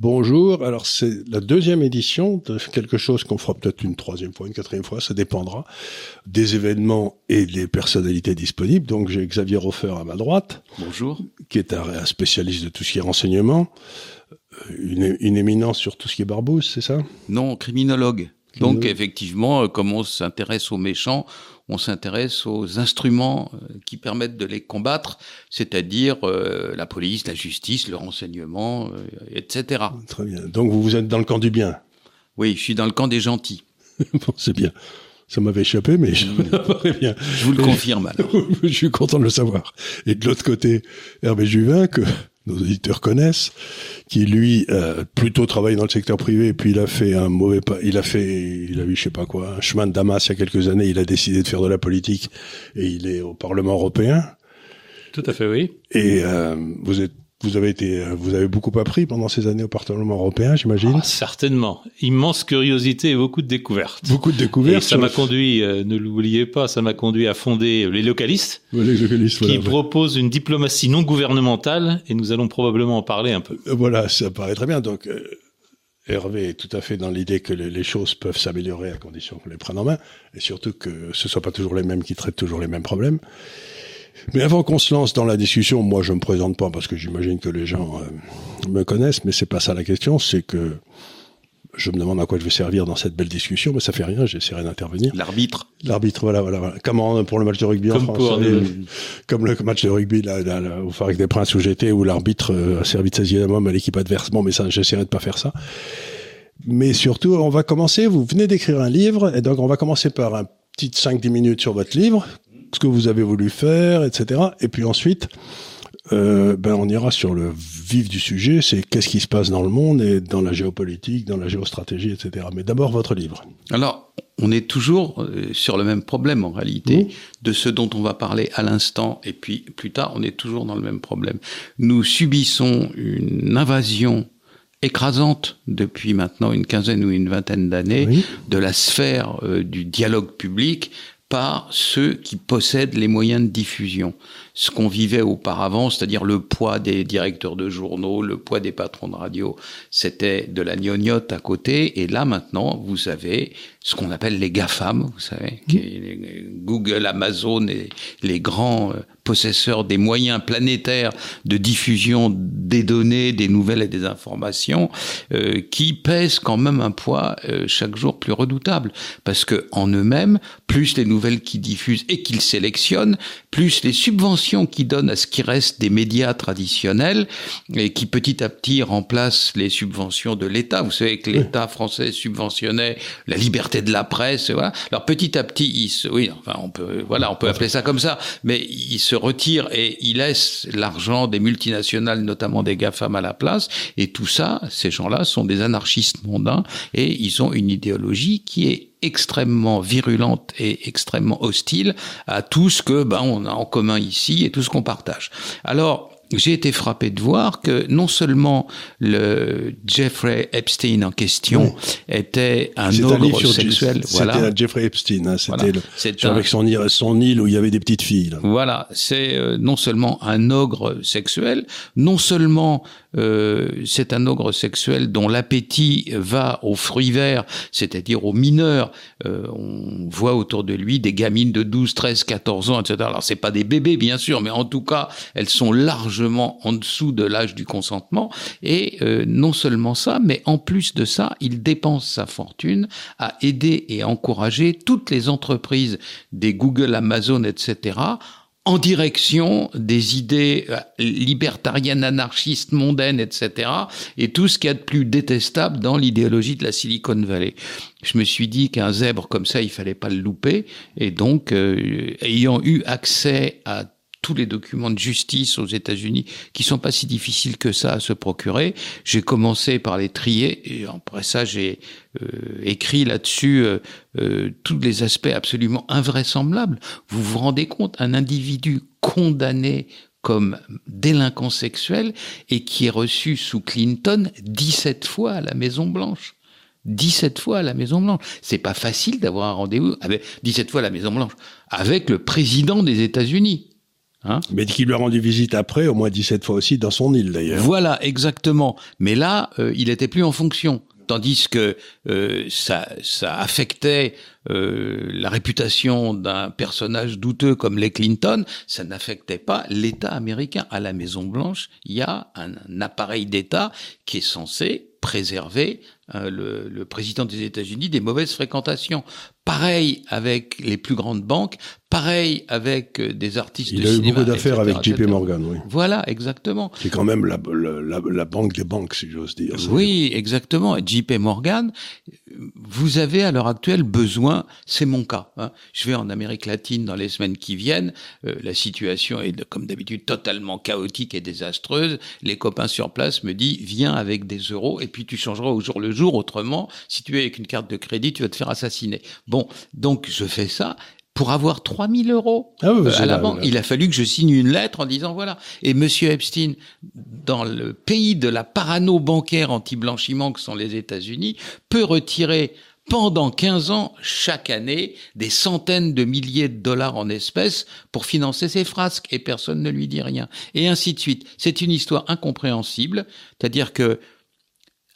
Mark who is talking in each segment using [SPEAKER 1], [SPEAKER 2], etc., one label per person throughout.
[SPEAKER 1] Bonjour. Alors c'est la deuxième édition de quelque chose qu'on fera peut-être une troisième fois, une quatrième fois, ça dépendra des événements et des personnalités disponibles. Donc j'ai Xavier Roffer à ma droite.
[SPEAKER 2] Bonjour.
[SPEAKER 1] Qui est un, spécialiste de tout ce qui est renseignement, euh, une, une éminence sur tout ce qui est barbouze, c'est ça?
[SPEAKER 2] Non, criminologue. Donc effectivement, euh, comme on s'intéresse aux méchants, on s'intéresse aux instruments euh, qui permettent de les combattre, c'est-à-dire euh, la police, la justice, le renseignement, etc.
[SPEAKER 1] Très bien. Donc vous vous êtes dans le camp du bien?
[SPEAKER 2] Oui, je suis dans le camp des gentils.
[SPEAKER 1] bon, c'est bien. Ça m'avait échappé, mais je bien.
[SPEAKER 2] Je vous le confirme alors.
[SPEAKER 1] je suis content de le savoir. Et de l'autre côté, Hervé Juvin, que nos auditeurs connaissent, qui lui euh, plutôt travaille dans le secteur privé, puis il a fait un mauvais pas, il a fait, il a vu je sais pas quoi, un chemin de Damas il y a quelques années, il a décidé de faire de la politique et il est au Parlement européen.
[SPEAKER 3] Tout à fait, oui.
[SPEAKER 1] Et euh, vous êtes vous avez été, vous avez beaucoup appris pendant ces années au Parlement européen, j'imagine. Ah,
[SPEAKER 3] certainement. Immense curiosité et beaucoup de découvertes.
[SPEAKER 1] Beaucoup de découvertes.
[SPEAKER 3] Et ça m'a conduit, euh, ne l'oubliez pas, ça m'a conduit à fonder les localistes.
[SPEAKER 1] les localistes,
[SPEAKER 3] Qui proposent une diplomatie non gouvernementale et nous allons probablement en parler un peu.
[SPEAKER 1] Euh, voilà, ça paraît très bien. Donc, euh, Hervé est tout à fait dans l'idée que les, choses peuvent s'améliorer à condition qu'on les prenne en main et surtout que ce ne soient pas toujours les mêmes qui traitent toujours les mêmes problèmes. Mais avant qu'on se lance dans la discussion, moi je me présente pas parce que j'imagine que les gens euh, me connaissent, mais c'est pas ça la question, c'est que je me demande à quoi je vais servir dans cette belle discussion, mais ça fait rien, j'essaierai d'intervenir.
[SPEAKER 2] L'arbitre.
[SPEAKER 1] L'arbitre, voilà, voilà, voilà. Comment pour le match de rugby
[SPEAKER 3] en
[SPEAKER 1] France Comme le match de rugby là, là, au Farac des Princes où j'étais, où l'arbitre euh, a servi de 16e homme à l'équipe adverse. Bon, mais ça, j'essaierai de pas faire ça. Mais surtout, on va commencer, vous venez d'écrire un livre, et donc on va commencer par un petit 5-10 minutes sur votre livre, ce que vous avez voulu faire, etc. Et puis ensuite, euh, ben on ira sur le vif du sujet, c'est qu'est-ce qui se passe dans le monde et dans la géopolitique, dans la géostratégie, etc. Mais d'abord votre livre.
[SPEAKER 2] Alors, on est toujours euh, sur le même problème en réalité, de ce dont on va parler à l'instant, et puis plus tard, on est toujours dans le même problème. Nous subissons une invasion écrasante depuis maintenant une quinzaine ou une vingtaine d'années de la sphère euh, du dialogue public par ceux qui possèdent les moyens de diffusion. Ce qu'on vivait auparavant, c'est-à-dire le poids des directeurs de journaux, le poids des patrons de radio, c'était de la gnognotte à côté. Et là maintenant, vous avez ce qu'on appelle les GAFAM, vous savez. Google, Amazon et les grands euh, possesseurs des moyens planétaires de diffusion des données, des nouvelles et des informations, euh, qui pèsent quand même un poids euh, chaque jour plus redoutable, parce que en eux-mêmes, plus les nouvelles qu'ils diffusent et qu'ils sélectionnent, plus les subventions qu'ils donnent à ce qui reste des médias traditionnels et qui petit à petit remplacent les subventions de l'État. Vous savez que l'État français subventionnait la liberté de la presse, voilà. Alors petit à petit, ils se, oui, enfin on peut, voilà, on peut appeler ça comme ça, mais ils se retire et il laisse l'argent des multinationales, notamment des GAFAM, à la place. Et tout ça, ces gens-là sont des anarchistes mondains et ils ont une idéologie qui est extrêmement virulente et extrêmement hostile à tout ce que ben, on a en commun ici et tout ce qu'on partage. Alors, j'ai été frappé de voir que non seulement le Jeffrey Epstein en question était un ogre sexuel,
[SPEAKER 1] voilà. Jeffrey Epstein, hein, c'était avec son, son île où il y avait des petites filles.
[SPEAKER 2] Voilà, c'est euh, non seulement un ogre sexuel, non seulement euh, c'est un ogre sexuel dont l'appétit va aux fruits verts, c'est-à-dire aux mineurs. Euh, on voit autour de lui des gamines de 12, 13, 14 ans, etc. Alors c'est pas des bébés bien sûr, mais en tout cas elles sont en dessous de l'âge du consentement. Et euh, non seulement ça, mais en plus de ça, il dépense sa fortune à aider et encourager toutes les entreprises des Google, Amazon, etc en direction des idées euh, libertariennes, anarchistes, mondaines, etc. et tout ce qu'il y a de plus détestable dans l'idéologie de la Silicon Valley. Je me suis dit qu'un zèbre comme ça, il fallait pas le louper, et donc, euh, ayant eu accès à tous les documents de justice aux États-Unis qui sont pas si difficiles que ça à se procurer. J'ai commencé par les trier et après ça j'ai euh, écrit là-dessus euh, euh, tous les aspects absolument invraisemblables. Vous vous rendez compte, un individu condamné comme délinquant sexuel et qui est reçu sous Clinton 17 fois à la Maison Blanche. 17 fois à la Maison Blanche. C'est pas facile d'avoir un rendez-vous avec 17 fois à la Maison Blanche avec le président des États-Unis.
[SPEAKER 1] Hein mais qui lui a rendu visite après, au moins 17 fois aussi, dans son île d'ailleurs.
[SPEAKER 2] Voilà, exactement. Mais là, euh, il était plus en fonction tandis que euh, ça, ça affectait euh, la réputation d'un personnage douteux comme les Clinton, ça n'affectait pas l'État américain. À la Maison Blanche, il y a un, appareil d'État qui est censé préserver euh, le, le, président des États-Unis des mauvaises fréquentations. Pareil avec les plus grandes banques, pareil avec euh, des artistes
[SPEAKER 1] Il
[SPEAKER 2] de
[SPEAKER 1] a
[SPEAKER 2] cinéma.
[SPEAKER 1] eu beaucoup d'affaires avec JP Morgan, oui.
[SPEAKER 2] Voilà, exactement.
[SPEAKER 1] C'est quand même la, la, la, banque des banques, si j'ose dire.
[SPEAKER 2] Oui, exactement. JP Morgan, vous avez à l'heure actuelle besoin, c'est mon cas. Hein. Je vais en Amérique latine dans les semaines qui viennent. Euh, la situation est, comme d'habitude, totalement chaotique et désastreuse. Les copains sur place me disent, viens avec des euros et puis tu changeras au jour le jour. Autrement, si tu es avec une carte de crédit, tu vas te faire assassiner. Bon, donc je fais ça pour avoir 3000 euros
[SPEAKER 1] ah oui,
[SPEAKER 2] euh, à la banque. Il a fallu que je signe une lettre en disant voilà. Et Monsieur Epstein, dans le pays de la parano bancaire anti-blanchiment que sont les États-Unis, peut retirer pendant 15 ans, chaque année, des centaines de milliers de dollars en espèces pour financer ses frasques et personne ne lui dit rien. Et ainsi de suite. C'est une histoire incompréhensible. C'est-à-dire que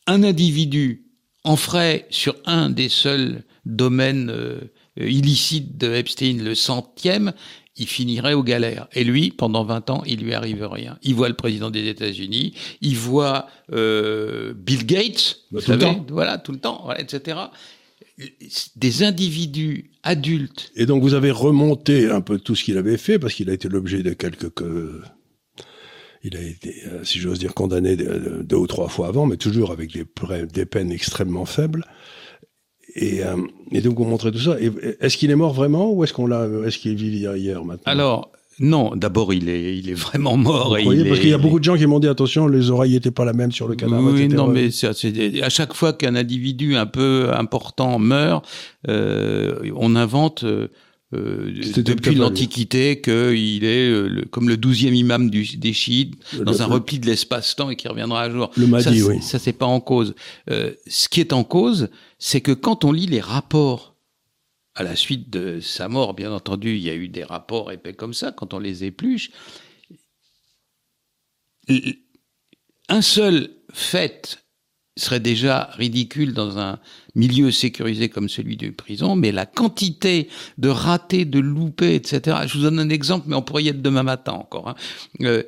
[SPEAKER 2] un individu en ferait sur un des seuls domaines euh, illicite de Epstein, le centième, il finirait aux galères. Et lui, pendant 20 ans, il lui arrive rien. Il voit le président des États-Unis, il voit euh, Bill Gates,
[SPEAKER 1] bah, vous savez,
[SPEAKER 2] voilà, tout le temps, voilà, etc. Des individus adultes.
[SPEAKER 1] Et donc vous avez remonté un peu tout ce qu'il avait fait, parce qu'il a été l'objet de quelques... Il a été, euh, si j'ose dire, condamné deux ou trois fois avant, mais toujours avec des, des peines extrêmement faibles. Et, euh, et, donc vous montrez tout ça. Est-ce qu'il est mort vraiment ou est-ce qu'on l'a, est-ce qu'il vit hier maintenant?
[SPEAKER 2] Alors non, d'abord il est, il est vraiment mort.
[SPEAKER 1] Vous voyez, parce qu'il y a beaucoup de gens qui m'ont dit attention, les oreilles n'étaient pas la même sur le cadavre.
[SPEAKER 2] Oui, non, mais c'est, à chaque fois qu'un individu un peu important meurt, euh, on invente. Euh, depuis l'Antiquité qu'il est euh, le, comme le douzième imam du, des chiites dans un repli de l'espace-temps et qui reviendra un jour.
[SPEAKER 1] Le Mahdi, oui.
[SPEAKER 2] Ça, c'est pas en cause. Euh, ce qui est en cause, c'est que quand on lit les rapports à la suite de sa mort, bien entendu, il y a eu des rapports épais comme ça, quand on les épluche, un seul fait serait déjà ridicule dans un milieu sécurisé comme celui de prison, mais la quantité de ratés, de loupés, etc. Je vous donne un exemple, mais on pourrait y être demain matin encore. Hein. Euh,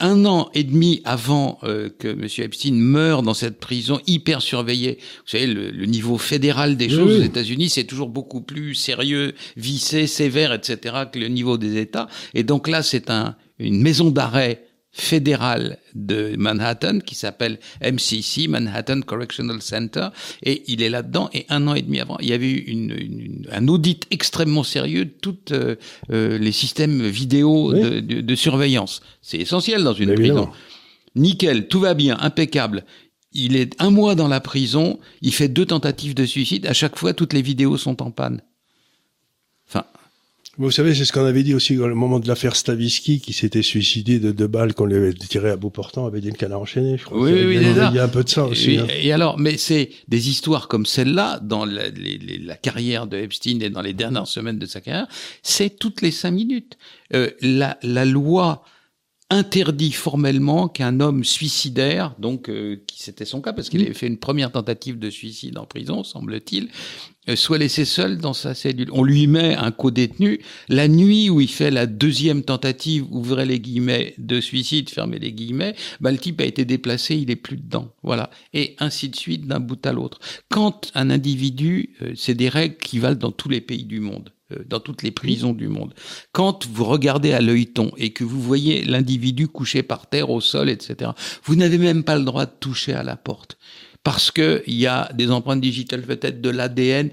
[SPEAKER 2] un an et demi avant euh, que M. Epstein meure dans cette prison hyper surveillée, vous savez, le, niveau fédéral des choses aux États-Unis, c'est toujours beaucoup plus sérieux, vissé, sévère, etc., que le niveau des États. Et donc là, c'est un, une maison d'arrêt fédéral de Manhattan qui s'appelle MCC, Manhattan Correctional Center, et il est là-dedans. Et un an et demi avant, il y avait eu une, un audit extrêmement sérieux de tous euh, euh, les systèmes vidéo de, de, surveillance. C'est essentiel dans une prison. Nickel, tout va bien, impeccable. Il est un mois dans la prison, il fait deux tentatives de suicide. À chaque fois, toutes les vidéos sont en panne.
[SPEAKER 1] Vous savez, c'est ce qu'on avait dit aussi au moment de l'affaire Stavisky, qui s'était suicidé de deux balles qu'on lui avait tirées à bout portant, avait dit le canard enchaîné. Je crois
[SPEAKER 2] oui, oui,
[SPEAKER 1] il, y a, il y a un peu de ça aussi.
[SPEAKER 2] Hein. Et, alors, mais c'est des histoires comme celle-là, dans la, la, carrière de Epstein et dans les dernières semaines de sa carrière, c'est toutes les cinq minutes. Euh, la, la loi interdit formellement qu'un homme suicidaire, donc euh, qui c'était son cas parce qu'il avait fait une première tentative de suicide en prison, semble-t-il, soit laissé seul dans sa cellule. On lui met un co-détenu. La nuit où il fait la deuxième tentative, ouvrez les guillemets, de suicide, fermez les guillemets, bah, le type a été déplacé, il est plus dedans. Voilà. Et ainsi de suite, d'un bout à l'autre. Quand un individu, euh, c'est des règles qui valent dans tous les pays du monde. Euh, dans toutes les prisons du monde. Quand vous regardez à l'œilleton et que vous voyez l'individu couché par terre, au sol, etc., vous n'avez même pas le droit de toucher à la porte. Parce que il y a des empreintes digitales, peut-être de l'ADN,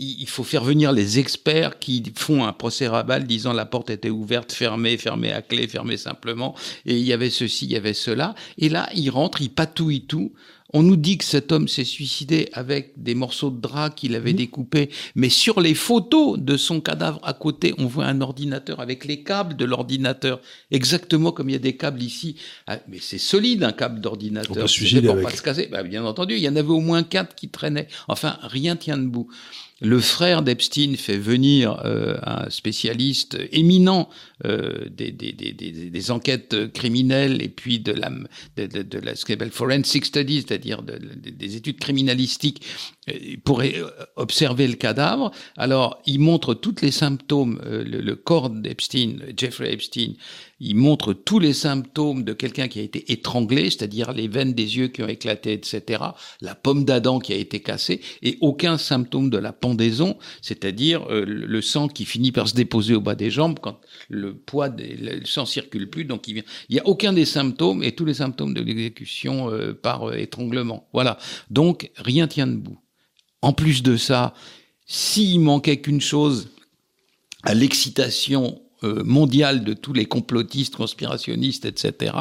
[SPEAKER 2] il faut faire venir les experts qui font un procès rabal disant la porte était ouverte, fermée, fermée à clé, fermée simplement, et il y avait ceci, il y avait cela. Et là, il rentre, il patouille tout. On nous dit que cet homme s'est suicidé avec des morceaux de drap qu'il avait découpés, mais sur les photos de son cadavre à côté, on voit un ordinateur avec les câbles de l'ordinateur, exactement comme il y a des câbles ici. Ah, mais c'est solide un câble d'ordinateur. On
[SPEAKER 1] peut suicider avec.
[SPEAKER 2] Pas se casser. Bah, bien entendu, il y en avait au moins quatre qui traînaient. Enfin, rien tient debout. Le frère d'Epstein fait venir euh, un spécialiste éminent euh, des, enquêtes criminelles et puis de la, ce appelle forensic studies, c'est-à-dire des études criminalistiques euh, pour observer le cadavre. Alors, il montre tous les symptômes, le, le corps d'Epstein, Jeffrey Epstein, il montre tous les symptômes de quelqu'un qui a été étranglé, c'est-à-dire les veines des yeux qui ont éclaté, etc., la pomme d'Adam qui a été cassée, et aucun symptôme de la pendaison, c'est-à-dire euh, le sang qui finit par se déposer au bas des jambes quand le poids des, le sang circule plus, donc il vient. Il n'y a aucun des symptômes et tous les symptômes de l'exécution euh, par euh, étranglement. Voilà. Donc rien tient debout. En plus de ça, s'il manquait qu'une chose à l'excitation mondial de tous les complotistes, conspirationnistes, etc.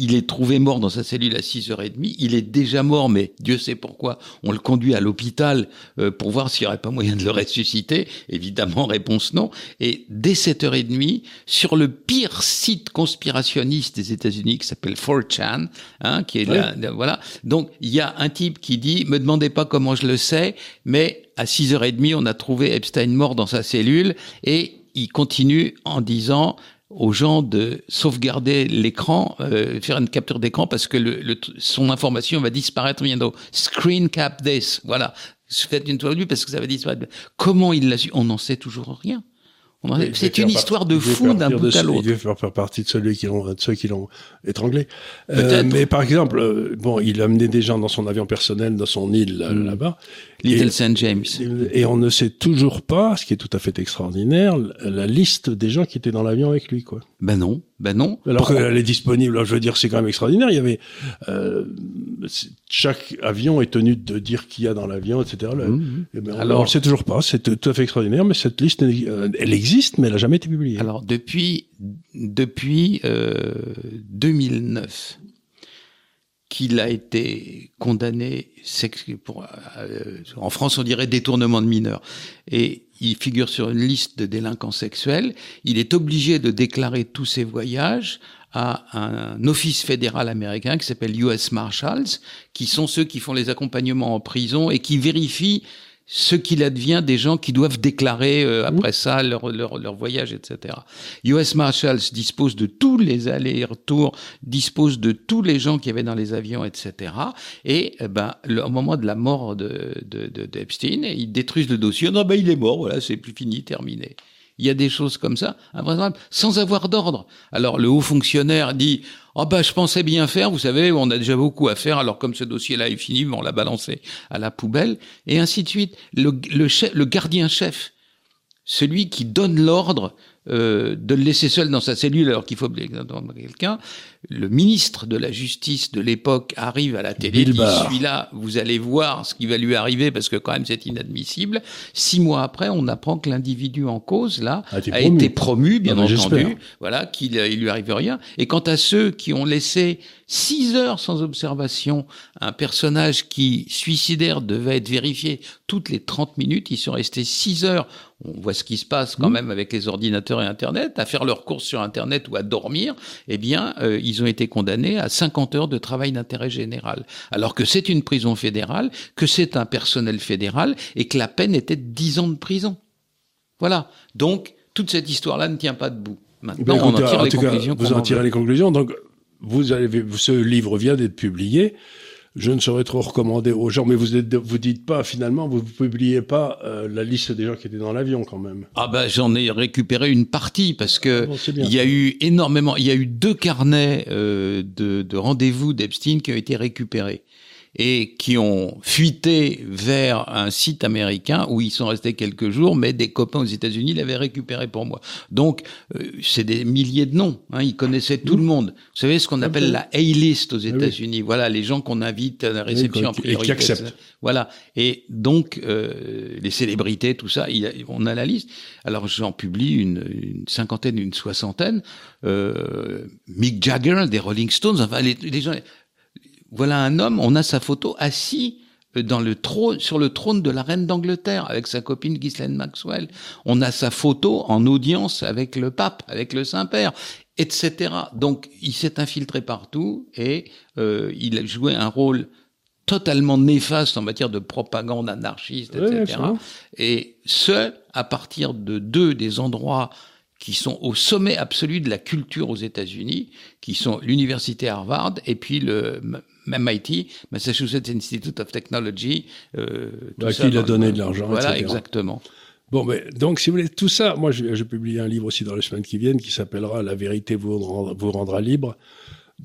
[SPEAKER 2] Il est trouvé mort dans sa cellule à 6h30. Il est déjà mort, mais Dieu sait pourquoi. On le conduit à l'hôpital euh, pour voir s'il n'y aurait pas moyen de le ressusciter. Évidemment, réponse non. Et dès 7h30, sur le pire site conspirationniste des États-Unis qui s'appelle 4chan, hein, qui est là, voilà. Donc, il y a un type qui dit, me demandez pas comment je le sais, mais à 6h30, on a trouvé Epstein mort dans sa cellule et il continue en disant aux gens de sauvegarder l'écran, euh, faire une capture d'écran parce que son information va disparaître bientôt. Screen cap this, voilà. Faites une toile parce que ça va disparaître. Comment il l'a su? On n'en sait toujours rien. C'est une histoire de fou d'un bout à l'autre.
[SPEAKER 1] Il veut faire partie de, celui qui de ceux qui l'ont étranglé. Euh, mais par exemple, euh, bon, il a amené des gens dans son avion personnel, dans son île mm. là-bas.
[SPEAKER 2] Little St. James.
[SPEAKER 1] Et on ne sait toujours pas, ce qui est tout à fait extraordinaire, la liste des gens qui étaient dans l'avion avec lui, quoi.
[SPEAKER 2] Ben non, ben non.
[SPEAKER 1] Alors qu'elle est disponible, je veux dire, c'est quand même extraordinaire. Il y avait euh, chaque avion est tenu de dire qui y a dans l'avion, etc. Mmh, mmh. ben, alors, on ne sait toujours pas. C'est tout à fait extraordinaire, mais cette liste, euh, elle existe, mais elle n'a jamais été publiée.
[SPEAKER 2] Alors depuis depuis euh, 2009 qu'il a été condamné pour, euh, en France on dirait détournement de mineurs. Et il figure sur une liste de délinquants sexuels, il est obligé de déclarer tous ses voyages à un office fédéral américain qui s'appelle US Marshals, qui sont ceux qui font les accompagnements en prison et qui vérifient ce qu'il advient des gens qui doivent déclarer euh, après ça leur, leur, leur, voyage, etc. US Marshals dispose de tous les allers-retours, dispose de tous les gens qui avaient dans les avions, etc. Et eh ben, le, au moment de la mort de, de, de, d'Epstein, ils détruisent le dossier. Non, ben il est mort, voilà, c'est plus fini, terminé. Il y a des choses comme ça, sans avoir d'ordre. Alors le haut fonctionnaire dit oh ben je pensais bien faire, vous savez, on a déjà beaucoup à faire. Alors comme ce dossier-là est fini, on l'a balancé à la poubelle et ainsi de suite. Le, le, le gardien chef, celui qui donne l'ordre euh, de le laisser seul dans sa cellule alors qu'il faut quelqu'un. Le ministre de la Justice de l'époque arrive à la télé, dit celui-là, vous allez voir ce qui va lui arriver parce que quand même c'est inadmissible. Six mois après, on apprend que l'individu en cause là a été promu, bien entendu, voilà, qu'il il lui arrive rien. Et quant à ceux qui ont laissé six heures sans observation un personnage qui suicidaire devait être vérifié toutes les 30 minutes, ils sont restés six heures. On voit ce qui se passe quand mmh. même avec les ordinateurs et Internet, à faire leurs courses sur Internet ou à dormir, eh bien, euh, ils ont été condamnés à 50 heures de travail d'intérêt général. Alors que c'est une prison fédérale, que c'est un personnel fédéral et que la peine était de 10 ans de prison. Voilà. Donc, toute cette histoire-là ne tient pas debout. Maintenant,
[SPEAKER 1] on en tire les conclusions. vous en tirez les conclusions. Donc, vous avez, ce livre vient d'être publié je ne saurais trop recommander aux gens, mais vous êtes, vous dites pas finalement, vous ne publiez pas euh, la liste des gens qui étaient dans l'avion quand même.
[SPEAKER 2] Ah ben j'en ai récupéré une partie parce que ah il y a eu énormément, il y a eu deux carnets euh, de, de rendez-vous d'Epstein qui ont été récupérés et qui ont fuité vers un site américain où ils sont restés quelques jours, mais des copains aux États-Unis l'avaient récupéré pour moi. Donc, euh, c'est des milliers de noms. Hein, ils connaissaient tout le monde. Vous savez ce qu'on appelle la A-list aux ah États-Unis? Voilà, les gens qu'on invite à la réception en priorité. Et qui acceptent. Voilà. Et donc, euh, les célébrités, tout ça, on a la liste. Alors, j'en publie une, une, cinquantaine, une soixantaine. Euh, Mick Jagger, des Rolling Stones, enfin, les, les gens voilà un homme, on a sa photo assis euh, dans le trône, sur le trône de la reine d'Angleterre avec sa copine Ghislaine Maxwell. On a sa photo en audience avec le pape, avec le Saint-Père, etc. Donc il s'est infiltré partout et euh, il a joué un rôle totalement néfastes en matière de propagande anarchiste, etc. et ce, à partir de deux des endroits qui sont au sommet absolu de la culture aux États-Unis, qui sont l'université Harvard et puis le MIT, Massachusetts Institute of Technology.
[SPEAKER 1] Euh, bah, qui il a donné de l'argent.
[SPEAKER 2] Voilà, exactement.
[SPEAKER 1] Bon, mais donc, si vous voulez, tout ça, moi, je, je publie un livre aussi dans les semaines qui viennent qui s'appellera La vérité vous, vous rendra libre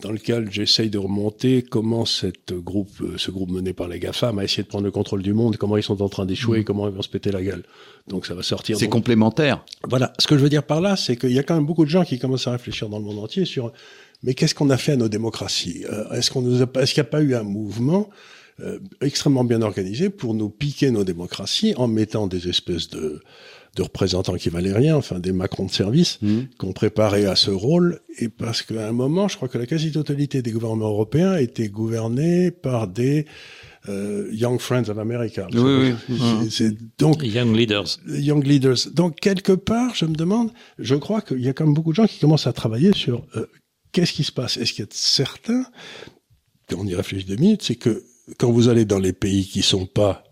[SPEAKER 1] dans lequel j'essaye de remonter comment cette groupe, euh, ce groupe mené par les GAFAM a essayé de prendre le contrôle du monde, comment ils sont en train d'échouer, mmh. comment ils vont se péter la gueule. Donc ça va sortir.
[SPEAKER 2] C'est complémentaire.
[SPEAKER 1] Voilà. Ce que je veux dire par là, c'est qu'il y a quand même beaucoup de gens qui commencent à réfléchir dans le monde entier sur mais qu'est-ce qu'on a fait à nos démocraties? Euh, Est-ce qu'on nous a, est-ce qu'il n'y a pas eu un mouvement euh, extrêmement bien organisé pour nous piquer nos démocraties en mettant des espèces de de représentants qui valaient rien, enfin des Macron de service, mmh. qu'on préparait à ce rôle. Et parce qu'à un moment, je crois que la quasi-totalité des gouvernements européens étaient gouvernés par des euh, Young Friends of America.
[SPEAKER 2] Oui, oui.
[SPEAKER 3] C'est donc Young Leaders.
[SPEAKER 1] Young Leaders. Donc quelque part, je me demande, je crois qu'il y a quand même beaucoup de gens qui commencent à travailler sur euh, qu'est-ce qui se passe? Est-ce qu'il y a certains, quand on y réfléchit deux minutes, c'est que quand vous allez dans les pays qui sont pas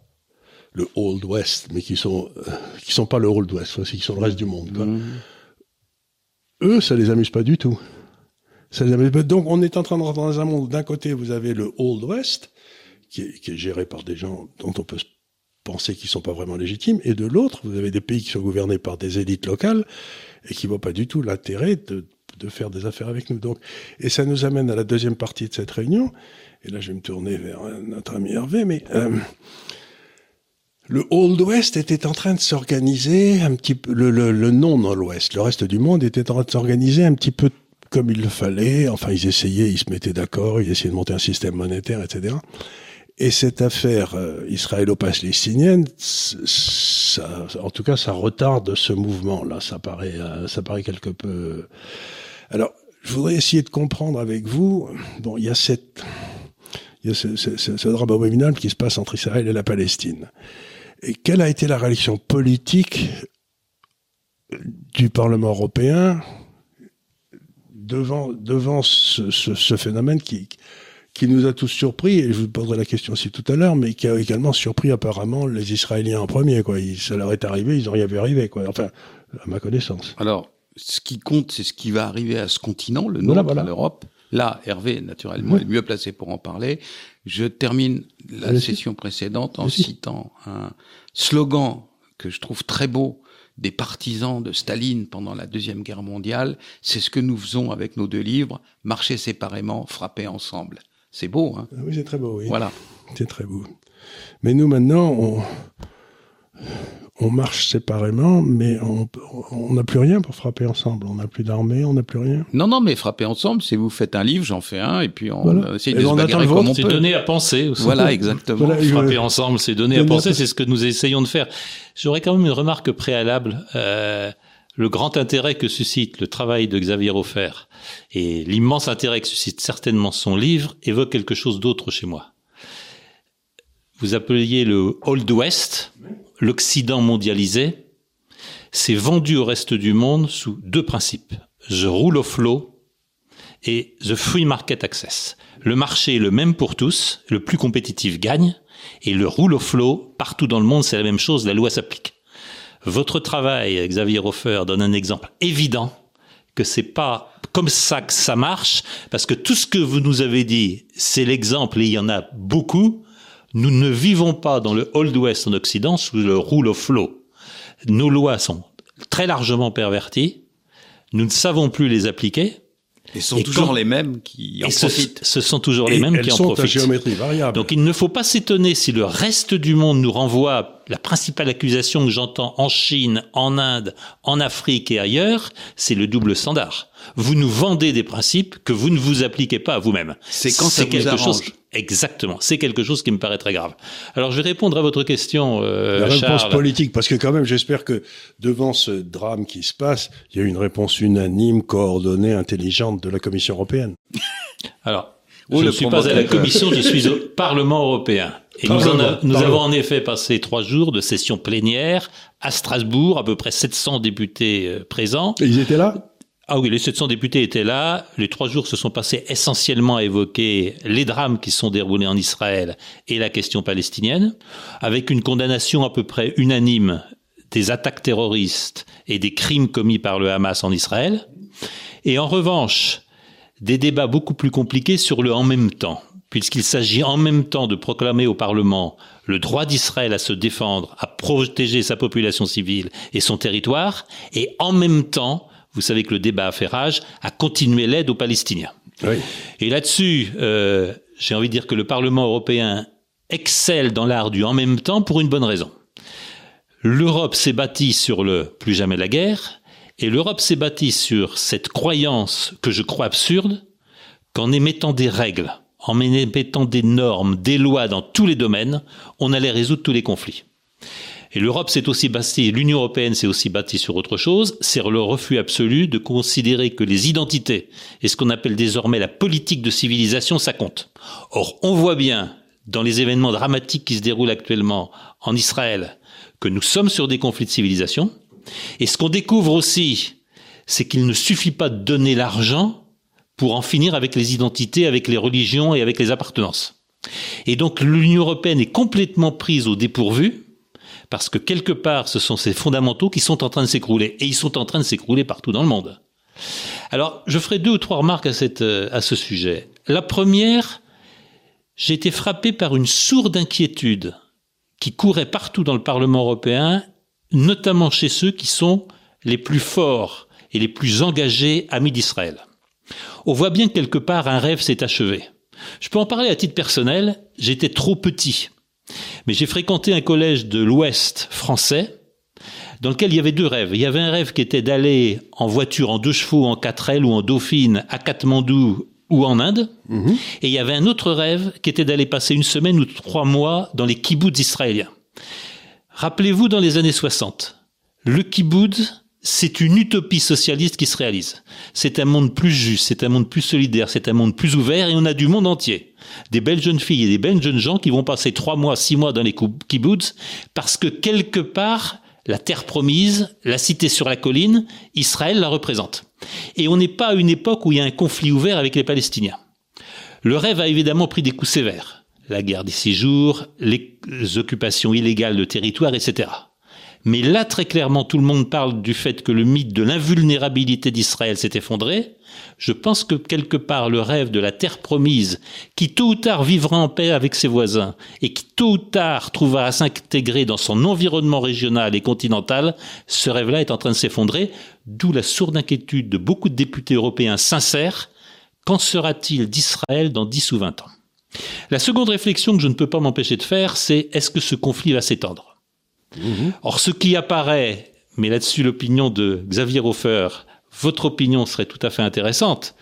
[SPEAKER 1] le Old West, mais qui sont euh, qui sont pas le Old West, qui sont le reste du monde. Quoi. Mmh. Eux, ça les amuse pas du tout. Ça les amuse pas. Donc, on est en train de rentrer dans un monde. D'un côté, vous avez le Old West, qui est, qui est géré par des gens dont on peut penser qu'ils sont pas vraiment légitimes, et de l'autre, vous avez des pays qui sont gouvernés par des élites locales et qui voient pas du tout l'intérêt de, de faire des affaires avec nous. Donc, et ça nous amène à la deuxième partie de cette réunion. Et là, je vais me tourner vers notre ami Hervé, mais euh, le Old West était en train de s'organiser un petit peu, le, le, le non-Old le reste du monde était en train de s'organiser un petit peu comme il le fallait. Enfin, ils essayaient, ils se mettaient d'accord, ils essayaient de monter un système monétaire, etc. Et cette affaire euh, israélo-palestinienne, en tout cas, ça retarde ce mouvement-là. Ça paraît, euh, ça paraît quelque peu. Alors, je voudrais essayer de comprendre avec vous. Bon, il y a cette, il y a ce, ce, ce, drame abominable qui se passe entre Israël et la Palestine. Et quelle a été la réaction politique du Parlement européen devant, devant ce, ce, ce, phénomène qui, qui nous a tous surpris, et je vous poserai la question aussi tout à l'heure, mais qui a également surpris apparemment les Israéliens en premier. Quoi. ça leur est arrivé, ils n'auraient rien vu arriver. Quoi. Enfin, à ma connaissance.
[SPEAKER 2] Alors, ce qui compte, c'est ce qui va arriver à ce continent, le nôtre, l'Europe. Là, Hervé, naturellement, est mieux placé pour en parler. Je termine la session précédente en citant un slogan que je trouve très beau des partisans de Staline pendant la Deuxième Guerre mondiale. C'est ce que nous faisons avec nos deux livres, marcher séparément, frapper ensemble. C'est beau, hein?
[SPEAKER 1] Oui, c'est très beau, oui.
[SPEAKER 2] Voilà.
[SPEAKER 1] C'est très beau. Mais nous, maintenant, on, on marche séparément, mais on n'a plus rien pour frapper ensemble. On n'a plus d'armée, on n'a plus rien.
[SPEAKER 2] Non, non, mais frapper ensemble, si vous faites un livre, j'en fais un, et puis on essaie de se bagarrer comme on
[SPEAKER 3] C'est donner à penser.
[SPEAKER 2] Aussi. Voilà, exactement.
[SPEAKER 3] frapper ensemble, c'est donner à penser, c'est ce que nous essayons de faire. J'aurais quand même une remarque préalable. Euh, le grand intérêt que suscite le travail de Xavier Offert et l'immense intérêt que suscite certainement son livre évoque quelque chose d'autre chez moi. Vous appeliez le Old West, l'Occident mondialisé, s'est vendu au reste du monde sous deux principes. The Rule of Law et The Free Market Access. Le marché est le même pour tous, le plus compétitif gagne, et le Rule of Law, partout dans le monde, c'est la même chose, la loi s'applique. Votre travail, Xavier Hofer, donne un exemple évident que c'est pas comme ça que ça marche, parce que tout ce que vous nous avez dit, c'est l'exemple, et il y en a beaucoup, nous ne vivons pas dans le Old West en Occident sous le rule of law. Nos lois sont très largement perverties. Nous ne savons plus les appliquer.
[SPEAKER 2] Et ce sont toujours les mêmes qui en profitent.
[SPEAKER 3] Ce, sont toujours les mêmes qui en profitent.
[SPEAKER 1] géométrie variable.
[SPEAKER 3] Donc il ne faut pas s'étonner si le reste du monde nous renvoie la principale accusation que j'entends en Chine, en Inde, en Afrique et ailleurs, c'est le double standard. Vous nous vendez des principes que vous ne vous appliquez pas à vous-même.
[SPEAKER 2] C'est quand ça quelque
[SPEAKER 3] chose. Exactement, c'est quelque chose qui me paraît très grave. Alors je vais répondre à votre question. Euh,
[SPEAKER 1] La réponse
[SPEAKER 3] Charles.
[SPEAKER 1] politique, parce que quand même, j'espère que devant ce drame qui se passe, il y a une réponse unanime, coordonnée, intelligente de la Commission européenne.
[SPEAKER 3] Alors, je ne suis pas à la Commission, je suis au Parlement européen. Et nous, a, nous avons en effet passé trois jours de session plénière à Strasbourg, à peu près 700 députés euh, présents.
[SPEAKER 1] Et ils étaient là?
[SPEAKER 3] Ah oui, les 700 députés étaient là. Les trois jours se sont passés essentiellement à évoquer les drames qui sont déroulés en Israël et la question palestinienne, avec une condamnation à peu près unanime des attaques terroristes et des crimes commis par le Hamas en Israël. Et en revanche, des débats beaucoup plus compliqués sur le en même temps, puisqu'il s'agit en même temps de proclamer au Parlement le droit d'Israël à se défendre, à protéger sa population civile et son territoire, et en même temps vous savez que le débat a fait rage, a continué l'aide aux Palestiniens. Et là-dessus, euh, j'ai envie de dire que le Parlement européen excelle dans l'art du en même temps pour une bonne raison. L'Europe s'est bâtie sur le plus jamais la guerre, et l'Europe s'est bâtie sur cette croyance que je crois absurde, qu'en émettant des règles, en émettant des normes, des lois dans tous les domaines, on allait résoudre tous les conflits. Et l'Europe s'est aussi bâtie, l'Union européenne s'est aussi bâtie sur autre chose, c'est le refus absolu de considérer que les identités et ce qu'on appelle désormais la politique de civilisation, ça compte. Or, on voit bien dans les événements dramatiques qui se déroulent actuellement en Israël que nous sommes sur des conflits de civilisation. Et ce qu'on découvre aussi, c'est qu'il ne suffit pas de donner l'argent pour en finir avec les identités, avec les religions et avec les appartenances. Et donc l'Union européenne est complètement prise au dépourvu parce que quelque part, ce sont ces fondamentaux qui sont en train de s'écrouler, et ils sont en train de s'écrouler partout dans le monde. Alors, je ferai deux ou trois remarques à, euh, à ce sujet. La première, j'ai été frappé par une sourde inquiétude qui courait partout dans le Parlement européen, notamment chez ceux qui sont les plus forts et les plus engagés amis d'Israël. On voit bien que quelque part un rêve s'est achevé. Je peux en parler à titre personnel, j'étais trop petit mais j'ai fréquenté un collège de l'Ouest français dans lequel il y avait deux rêves. Il y avait un rêve qui était d'aller en voiture en deux chevaux, en quatre ailes ou en dauphine à Katmandou ou en Inde. Mhm. Et il y avait un autre rêve qui était d'aller passer une semaine ou trois mois dans les kibbutz israéliens. Rappelez-vous dans les années 60, le kibbutz, c'est une utopie socialiste qui se réalise. C'est un monde plus juste, c'est un monde plus solidaire, c'est un monde plus ouvert et on a du monde entier. Des belles jeunes filles et des belles jeunes gens qui vont passer trois mois, six mois dans les kibbutz parce que quelque part, la terre promise, la cité sur la colline, Israël la représente. Et on n'est pas à une époque où il y a un conflit ouvert avec les Palestiniens. Le rêve a évidemment pris des coups sévères. La guerre des six jours, les occupations illégales de territoires, etc. Mais là, très clairement, tout le monde parle du fait que le mythe de l'invulnérabilité d'Israël s'est effondré. Je pense que quelque part, le rêve de la terre promise, qui tôt ou tard vivra en paix avec ses voisins et qui tôt ou tard trouvera à s'intégrer dans son environnement régional et continental, ce rêve-là est en train de s'effondrer, d'où la sourde inquiétude de beaucoup de députés européens sincères. Qu'en sera-t-il d'Israël dans 10 ou 20 ans? La seconde réflexion que je ne peux pas m'empêcher de faire, c'est est-ce que ce conflit va s'étendre? Mhm. Or, ce qui apparaît, mais là-dessus l'opinion de Xavier Hofer, votre opinion serait tout à fait intéressante,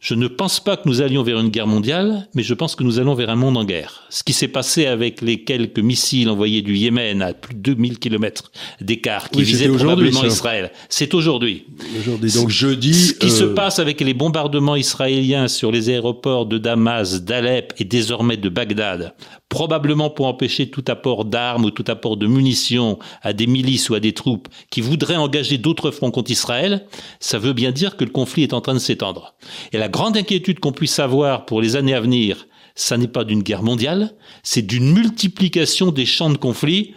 [SPEAKER 3] je ne pense pas que nous allions vers une guerre mondiale, mais je pense que nous allons vers un monde en guerre. Ce qui s'est passé avec les quelques missiles envoyés du Yémen à plus de 2000 kilomètres d'écart, qui visaient probablement Israël, c'est aujourd'hui.
[SPEAKER 1] Aujourd'hui, donc jeudi.
[SPEAKER 3] Ce qui se euh, passe avec les bombardements israéliens sur les aéroports de Damas, d'Alep et désormais de Bagdad, probablement pour empêcher tout apport d'armes ou tout apport de munitions à des milices ou à des troupes qui voudraient engager d'autres fronts contre Israël, ça veut bien dire que le conflit est en train de s'étendre. Et la grande inquiétude qu'on puisse avoir pour les années à venir, ça n'est pas d'une guerre mondiale, c'est d'une multiplication des champs de conflit.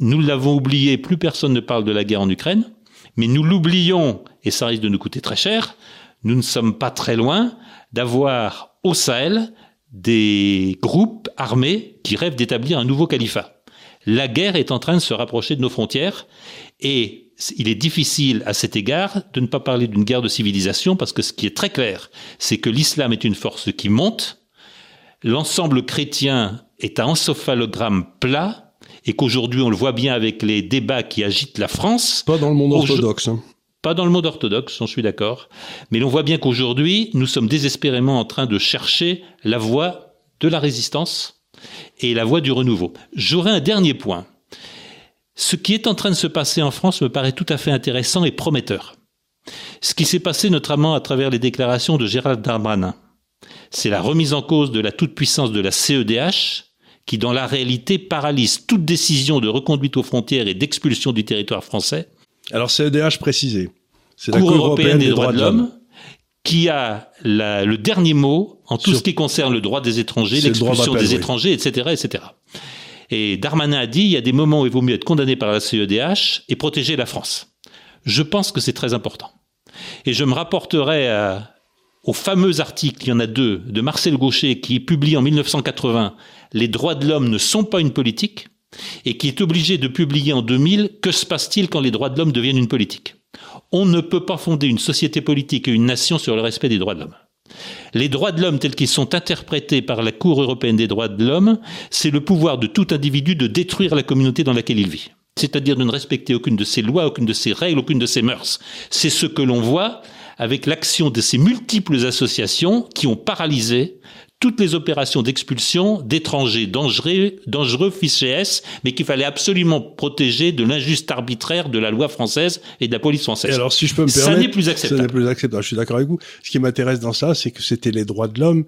[SPEAKER 3] Nous l'avons oublié, plus personne ne parle de la guerre en Ukraine, mais nous l'oublions, et ça risque de nous coûter très cher, nous ne sommes pas très loin d'avoir au Sahel des groupes armés qui rêvent d'établir un nouveau califat. La guerre est en train de se rapprocher de nos frontières et il est difficile à cet égard de ne pas parler d'une guerre de civilisation parce que ce qui est très clair, c'est que l'islam est une force qui monte, l'ensemble chrétien est un encéphalogramme plat et qu'aujourd'hui on le voit bien avec les débats qui agitent la France.
[SPEAKER 1] Pas dans le monde orthodoxe.
[SPEAKER 3] Pas dans le monde orthodoxe, j'en suis d'accord. Mais l'on voit bien qu'aujourd'hui, nous sommes désespérément en train de chercher la voie de la résistance et la voie du renouveau. J'aurais un dernier point ce qui est en train de se passer en France me paraît tout à fait intéressant et prometteur. Ce qui s'est passé notamment à travers les déclarations de Gérald Darmanin, c'est la remise en cause de la toute-puissance de la CEDH, qui dans la réalité paralyse toute décision de reconduite aux frontières et d'expulsion du territoire français.
[SPEAKER 1] Alors CEDH précisé.
[SPEAKER 3] Cour, européenne, des, droits, de l'homme qui a le dernier mot en tout ce qui concerne le droit des étrangers, l'expulsion des étrangers, etc., etc. Et Darmanin a dit, il y a des moments où il vaut mieux être condamné par la CEDH et protéger la France. Je pense que c'est très important. Et je me rapporterai au fameux article, il y en a deux, de Marcel Gaucher, qui publie en 1980 Les droits de l'homme ne sont pas une politique, et qui est obligé de publier en 2000 Que se passe-t-il quand les droits de l'homme deviennent une politique On ne peut pas fonder une société politique et une nation sur le respect des droits de l'homme. Les droits de l'homme tels qu'ils sont interprétés par la Cour européenne des droits de l'homme, c'est le pouvoir de tout individu de détruire la communauté dans laquelle il vit. C'est-à-dire de ne respecter aucune de ses lois, aucune de ses règles, aucune de ses mœurs. C'est ce que l'on voit avec l'action de ces multiples associations qui ont paralysé toutes les opérations d'expulsion d'étrangers dangereux, dangereux fichés S, mais qu'il fallait absolument protéger de l'injuste arbitraire de la loi française et de la police française.
[SPEAKER 1] alors, si je peux me permettre, ça n'est plus acceptable. Ça n'est plus acceptable. Je suis d'accord avec vous. Ce qui m'intéresse dans ça, c'est que c'était les droits de l'homme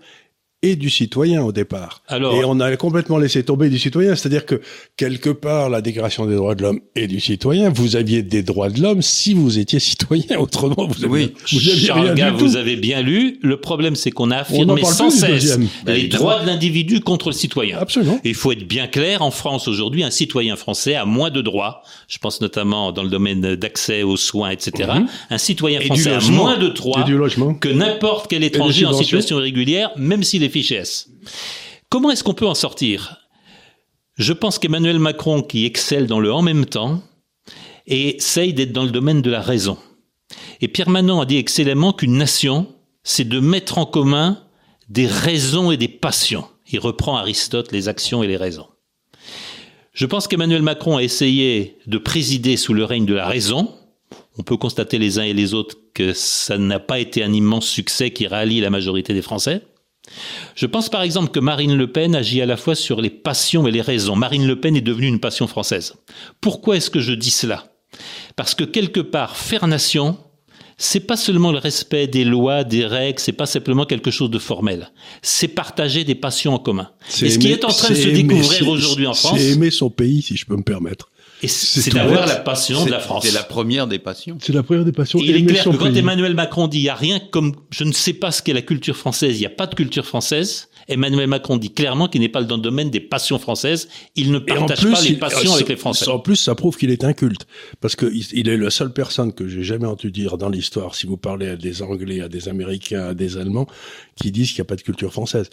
[SPEAKER 1] et du citoyen au départ. Alors, et on a complètement laissé tomber du citoyen, c'est-à-dire que quelque part la Déclaration des droits de l'homme et du citoyen, vous aviez des droits de l'homme si vous étiez citoyen, autrement vous
[SPEAKER 3] aviez, vous aviez rien du vous avez bien lu. Le problème c'est qu'on a affirmé sans cesse les droits de l'individu contre le citoyen.
[SPEAKER 1] Absolument.
[SPEAKER 3] il faut être bien clair. En France aujourd'hui, un citoyen français a moins de droits. Je pense notamment dans le domaine d'accès aux soins, etc. Mhm. Un citoyen français a moins de droits que n'importe quel étranger en situation irrégulière, même s'il est fichiers Comment est-ce qu'on peut en sortir? Je pense qu'Emmanuel Macron, qui excelle dans le en même temps, essaye d'être dans le domaine de la raison. Et Pierre Manon a dit excellemment qu'une nation, c'est de mettre en commun des raisons et des passions. Il reprend Aristote, les actions et les raisons. Je pense qu'Emmanuel Macron a essayé de présider sous le règne de la raison. On peut constater les uns et les autres que ça n'a pas été un immense succès qui rallie la majorité des Français. Je pense par exemple que Marine Le Pen agit à la fois sur les passions et les raisons. Marine Le Pen est devenue une passion française. Pourquoi est-ce que je dis cela? Parce que quelque part, faire nation, c'est pas seulement le respect des lois, des règles, c'est pas simplement quelque chose de formel. C'est partager des passions en commun. Et ce qui est en train de se découvrir aujourd'hui en France.
[SPEAKER 1] C'est aimer son pays, si je peux me permettre.
[SPEAKER 3] Et c'est d'avoir la passion de la France.
[SPEAKER 2] C'est la première des passions.
[SPEAKER 1] C'est la première des passions.
[SPEAKER 3] il est clair que quand Emmanuel Macron dit il n'y a rien comme je ne sais pas ce qu'est la culture française, il n'y a pas de culture française. Emmanuel Macron dit clairement qu'il n'est pas dans le domaine des passions françaises. Il ne partage pas les passions avec les Français.
[SPEAKER 1] En plus, ça prouve qu'il est inculte. Parce qu'il il est la seule personne que j'ai jamais entendu dire dans l'histoire, si vous parlez à des Anglais, à des Américains, à des Allemands, qui disent qu'il n'y a pas de culture française.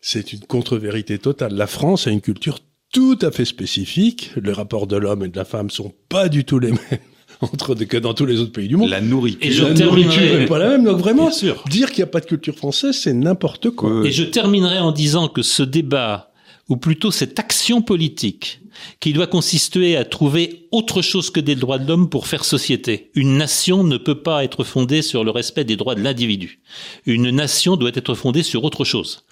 [SPEAKER 1] C'est une contre-vérité totale. La France a une culture tout à fait spécifique. Les rapports de l'homme et de la femme sont pas du tout les mêmes entre que dans tous les autres pays du monde.
[SPEAKER 2] La nourriture.
[SPEAKER 3] Et je la nourriture
[SPEAKER 1] n'est pas la même. Donc vraiment, dire qu'il n'y a pas de culture française, c'est n'importe quoi.
[SPEAKER 3] Et je terminerai en disant que ce débat, ou plutôt cette action politique, qui doit consister à trouver autre chose que des droits de l'homme pour faire société. Une nation ne peut pas être fondée sur le respect des droits de l'individu. Une nation doit être fondée sur autre chose.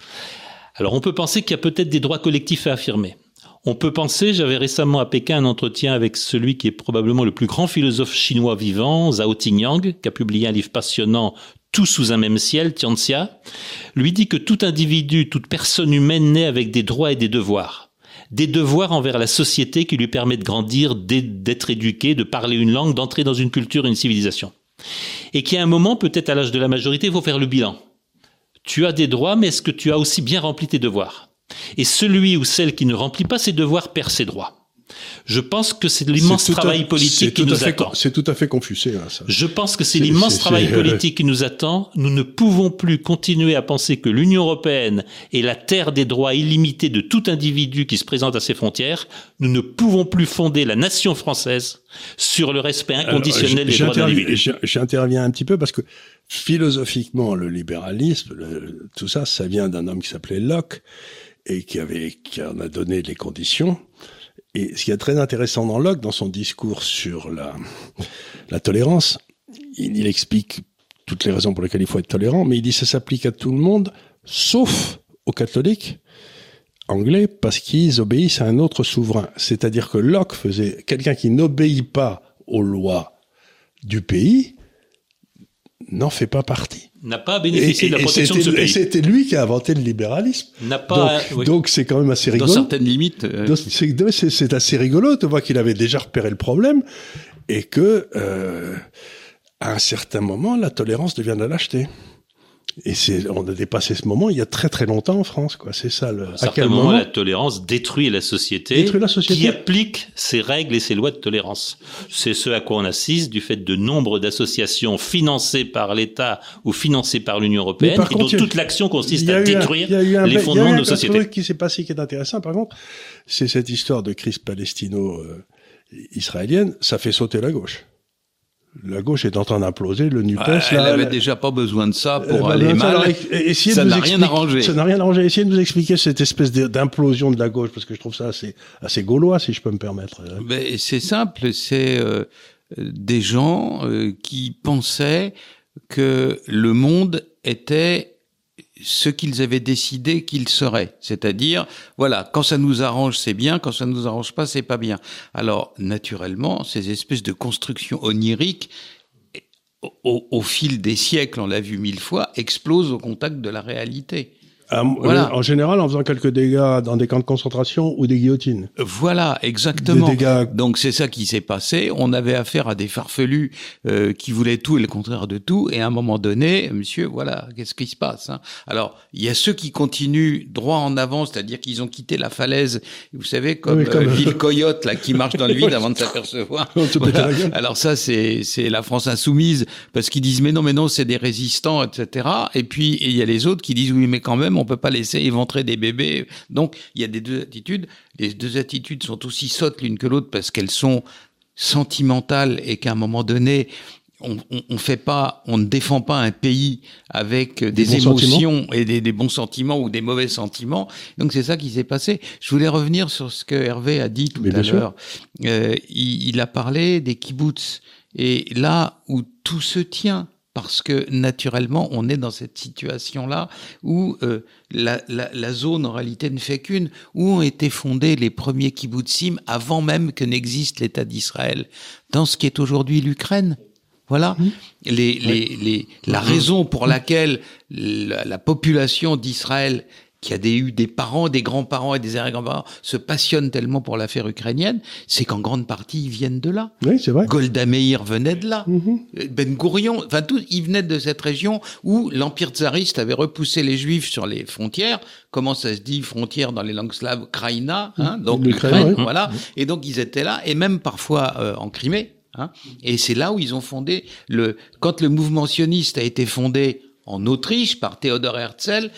[SPEAKER 3] Alors on peut penser qu'il y a peut-être des droits collectifs à affirmer. On peut penser, j'avais récemment à Pékin un entretien avec celui qui est probablement le plus grand philosophe chinois vivant, Zhao Tingyang, qui a publié un livre passionnant Tout sous un même ciel, Tianxia, lui dit que tout individu, toute personne humaine naît avec des droits et des devoirs. Des devoirs envers la société qui lui permet de grandir, d'être éduqué, de parler une langue, d'entrer dans une culture, une civilisation. Et qu'à un moment, peut-être à l'âge de la majorité, il faut faire le bilan. Tu as des droits, mais est-ce que tu as aussi bien rempli tes devoirs? Et celui ou celle qui ne remplit pas ses devoirs perd ses droits. Je pense que c'est l'immense travail politique qui nous attend.
[SPEAKER 1] C'est tout à fait confusé. Hein, ça.
[SPEAKER 3] Je pense que c'est l'immense travail politique qui nous attend. Nous ne pouvons plus continuer à penser que l'Union européenne est la terre des droits illimités de tout individu qui se présente à ses frontières. Nous ne pouvons plus fonder la nation française sur le respect inconditionnel des droits de
[SPEAKER 1] J'interviens un petit peu parce que philosophiquement, le libéralisme, tout ça, ça vient d'un homme qui s'appelait Locke et qui avait qui en a donné les conditions. Et ce qui est très intéressant dans Locke, dans son discours sur la, tolérance, il, il explique toutes les raisons pour lesquelles il faut être tolérant, mais il dit que ça s'applique à tout le monde, sauf aux catholiques anglais, parce qu'ils obéissent à un autre souverain. C'est-à-dire que Locke faisait quelqu'un qui n'obéit pas aux lois du pays, n'en fait pas partie.
[SPEAKER 3] N'a pas bénéficié de la protection de ce pays.
[SPEAKER 1] Et c'était lui qui a inventé le libéralisme.
[SPEAKER 3] N'a pas.
[SPEAKER 1] Donc c'est quand même assez rigolo. Dans
[SPEAKER 2] certaines limites. Euh...
[SPEAKER 1] C'est assez rigolo. Tu vois qu'il avait déjà repéré le problème et que euh, à un certain moment, la tolérance devient de la lâcheté. Et c'est, on a dépassé ce moment il y a très très longtemps en France, quoi. C'est ça le.
[SPEAKER 3] À, quel moment, la tolérance détruit la société,
[SPEAKER 1] détruit la société
[SPEAKER 3] qui applique ses règles et ses lois de tolérance. C'est ce à quoi on assiste du fait de nombre d'associations financées par l'État ou financées par l'Union européenne, et dont toute l'action consiste à détruire les fondements de nos sociétés. Il y a un
[SPEAKER 1] truc qui s'est passé qui est intéressant, par contre, c'est cette histoire de crise palestino-israélienne. Ça fait sauter la gauche la gauche est en train d'imploser, le Nupes.
[SPEAKER 2] Elle n'avait déjà pas besoin de ça pour euh, aller mal. ça n'a rien arrangé.
[SPEAKER 1] Ça n'a rien arrangé. Essayez de nous expliquer cette espèce d'implosion de la gauche, parce que je trouve ça assez, assez gaulois, si je peux me permettre.
[SPEAKER 2] Ben, c'est simple, c'est euh, des gens euh, qui pensaient que le monde était ce qu'ils avaient décidé qu'ils seraient. C'est-à-dire, voilà, quand ça nous arrange, c'est bien, quand ça nous arrange pas, c'est pas bien. Alors, naturellement, ces espèces de constructions oniriques, au, au fil des siècles, on l'a vu mille fois, explosent au contact de la réalité.
[SPEAKER 1] Euh, voilà. En général, en faisant quelques dégâts dans des camps de concentration ou des guillotines.
[SPEAKER 2] Voilà, exactement. Donc c'est ça qui s'est passé. On avait affaire à des farfelus euh, qui voulaient tout et le contraire de tout. Et à un moment donné, monsieur, voilà, qu'est-ce qui se passe hein? Alors, il y a ceux qui continuent droit en avant, c'est-à-dire qu'ils ont quitté la falaise. Vous savez, comme, comme... Euh, Coyote là, qui marche dans le vide avant de s'apercevoir. Alors ça, c'est c'est la France insoumise parce qu'ils disent mais non, mais non, c'est des résistants, etc. Et puis il y a les autres qui disent oui, mais quand même on peut pas laisser éventrer des bébés. Donc, il y a des deux attitudes. Les deux attitudes sont aussi sottes l'une que l'autre parce qu'elles sont sentimentales et qu'à un moment donné, on, on, fait pas, on ne défend pas un pays avec des, émotions et des, bons sentiments ou des mauvais sentiments. Donc c'est ça qui s'est passé. Je voulais revenir sur ce que Hervé a dit tout à l'heure. Euh, il, il, a parlé des kibbutz et là où tout se tient, parce que naturellement, on est dans cette situation-là où euh, la, la, la, zone en réalité ne fait qu'une, où ont été fondés les premiers kibbutzim avant même que n'existe l'État d'Israël, dans ce qui est aujourd'hui l'Ukraine. Voilà mmh. les, les, les, la raison pour laquelle la, la population d'Israël qui a des, eu des parents, des grands-parents et des arrière-grands-parents se passionnent tellement pour l'affaire ukrainienne, c'est qu'en grande partie ils viennent de là.
[SPEAKER 1] Oui, c'est vrai.
[SPEAKER 2] Golda Meir venait de là. Mm-hmm. Ben Gourion, enfin tout, ils venaient de cette région où l'empire tsariste avait repoussé les juifs sur les frontières. Comment ça se dit frontières dans les langues slaves, Kraïna, hein, mm-hmm. donc l'Ukraine, voilà. Et donc ils étaient là et même parfois euh, en Crimée. Hein, et c'est là où ils ont fondé le. Quand le mouvement sioniste a été fondé en Autriche par Théodore Herzl,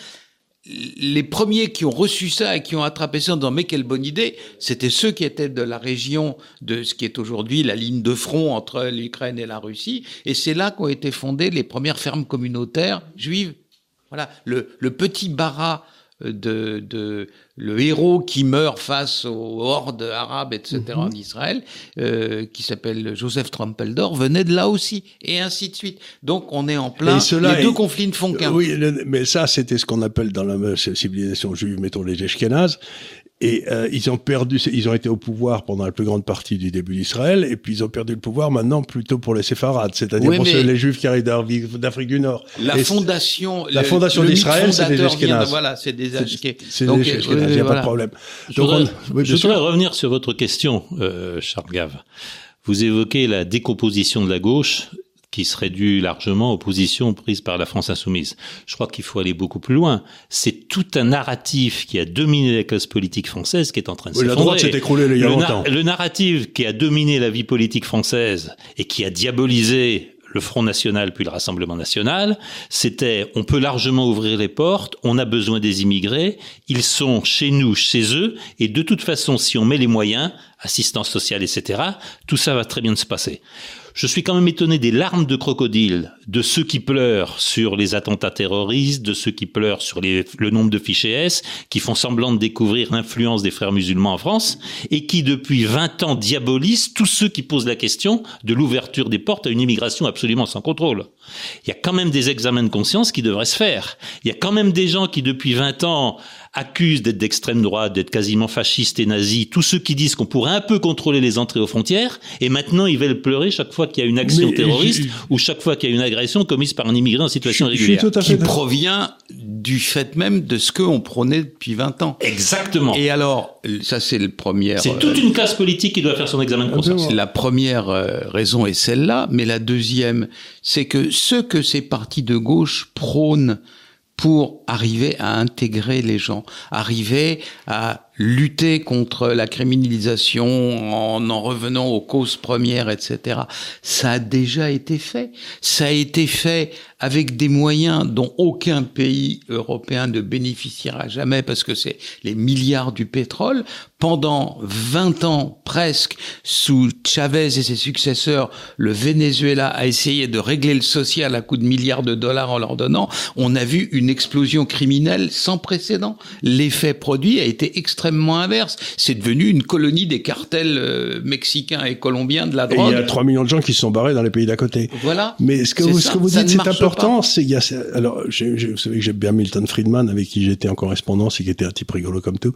[SPEAKER 2] les premiers qui ont reçu ça et qui ont attrapé ça en disant mais quelle bonne idée, c'était ceux qui étaient de la région de ce qui est aujourd'hui la ligne de front entre l'Ukraine et la Russie, et c'est là qu'ont été fondées les premières fermes communautaires juives. Voilà, le, le petit Bara de, de, le héros qui meurt face aux hordes arabes, etc. Mhm. en Israël, euh, qui s'appelle Joseph Trumpeldor, venait de là aussi, et ainsi de suite. Donc on est en plein. les deux conflits ne font qu'un.
[SPEAKER 1] Oui, mais ça c'était ce qu'on appelle dans la civilisation juive, mettons les Ashkénazes, et euh, ils ont perdu, ils ont été au pouvoir pendant la plus grande partie du début d'Israël, et puis ils ont perdu le pouvoir maintenant plutôt pour les séfarades, c'est-à-dire pour les juifs qui arrivent d'Afrique du Nord.
[SPEAKER 2] La fondation,
[SPEAKER 1] la fondation d'Israël, c'est des Ashkénazes.
[SPEAKER 2] voilà, c'est des
[SPEAKER 1] Ashkénazes. C'est des Ashkénazes, il n'y a pas de problème.
[SPEAKER 3] Je voudrais, je voudrais revenir sur votre question, euh, Charles Gave. Vous évoquez la décomposition de la gauche qui serait dû largement aux positions prises par la France insoumise. Je crois qu'il faut aller beaucoup plus loin. C'est tout un narratif qui a dominé la classe politique française qui est en train de oui, s'effondrer. La droite
[SPEAKER 1] s'est écroulée il y a longtemps.
[SPEAKER 3] le narratif qui a dominé la vie politique française et qui a diabolisé le Front National puis le Rassemblement National, c'était on peut largement ouvrir les portes, on a besoin des immigrés, ils sont chez nous, chez eux, et de toute façon, si on met les moyens, assistance sociale, etc., tout ça va très bien se passer. Je suis quand même étonné des larmes de crocodile de ceux qui pleurent sur les attentats terroristes, de ceux qui pleurent sur le nombre de fichiers S, qui font semblant de découvrir l'influence des frères musulmans en France, et qui depuis 20 ans diabolisent tous ceux qui posent la question de l'ouverture des portes à une immigration absolument sans contrôle. Il y a quand même des examens de conscience qui devraient se faire. Il y a quand même des gens qui depuis 20 ans accusent d'être d'extrême droite, d'être quasiment fascistes et nazis, tous ceux qui disent qu'on pourrait un peu contrôler les entrées aux frontières, et maintenant ils veulent pleurer chaque fois qu'il y a une action terroriste ou chaque fois qu'il y a une agression commise par un immigré en situation régulière.
[SPEAKER 2] Qui provient du fait même de ce qu'on prônait depuis 20 ans.
[SPEAKER 3] Exactement.
[SPEAKER 2] Et alors, ça c'est le premier.
[SPEAKER 3] C'est toute une classe politique qui doit faire son examen de conscience.
[SPEAKER 2] La première raison est celle-là, mais la deuxième, c'est que ce que ces partis de gauche prônent pour arriver à intégrer les gens, arriver à lutter contre la criminalisation en en revenant aux causes premières, etc. Ça a déjà été fait. Ça a été fait avec des moyens dont aucun pays européen ne bénéficiera jamais parce que c'est les milliards du pétrole. Pendant 20 ans presque, sous Chavez et ses successeurs, le Venezuela a essayé de régler le social à coups de milliards de dollars en leur donnant. On a vu une explosion criminelle sans précédent. L'effet produit a été extrêmement inverse. C'est devenu une colonie des cartels euh, mexicains et colombiens de la drogue.
[SPEAKER 1] Et il y a 3 millions de gens qui se sont barrés dans les pays d'à côté.
[SPEAKER 2] Voilà.
[SPEAKER 1] Mais ce que, vous, ce que vous dites, c'est important. C'est, il y a, alors, vous savez que j'aime bien Milton Friedman, avec qui j'étais en correspondance et qui était un type rigolo comme tout.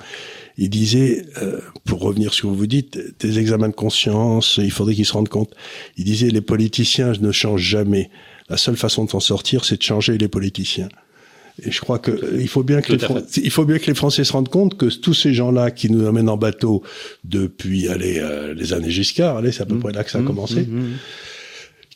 [SPEAKER 1] Il disait, euh, pour revenir sur ce que vous dites, des examens de conscience, il faudrait qu'ils se rendent compte. Il disait, les politiciens ne changent jamais. La seule façon de s'en sortir, c'est de changer les politiciens. Et je crois que il faut bien que les il faut bien que les Français se rendent compte que tous ces gens-là qui nous emmènent en bateau depuis allez euh, les années Giscard, allez c'est à peu mmh. près là que ça a mmh. commencé. Mmh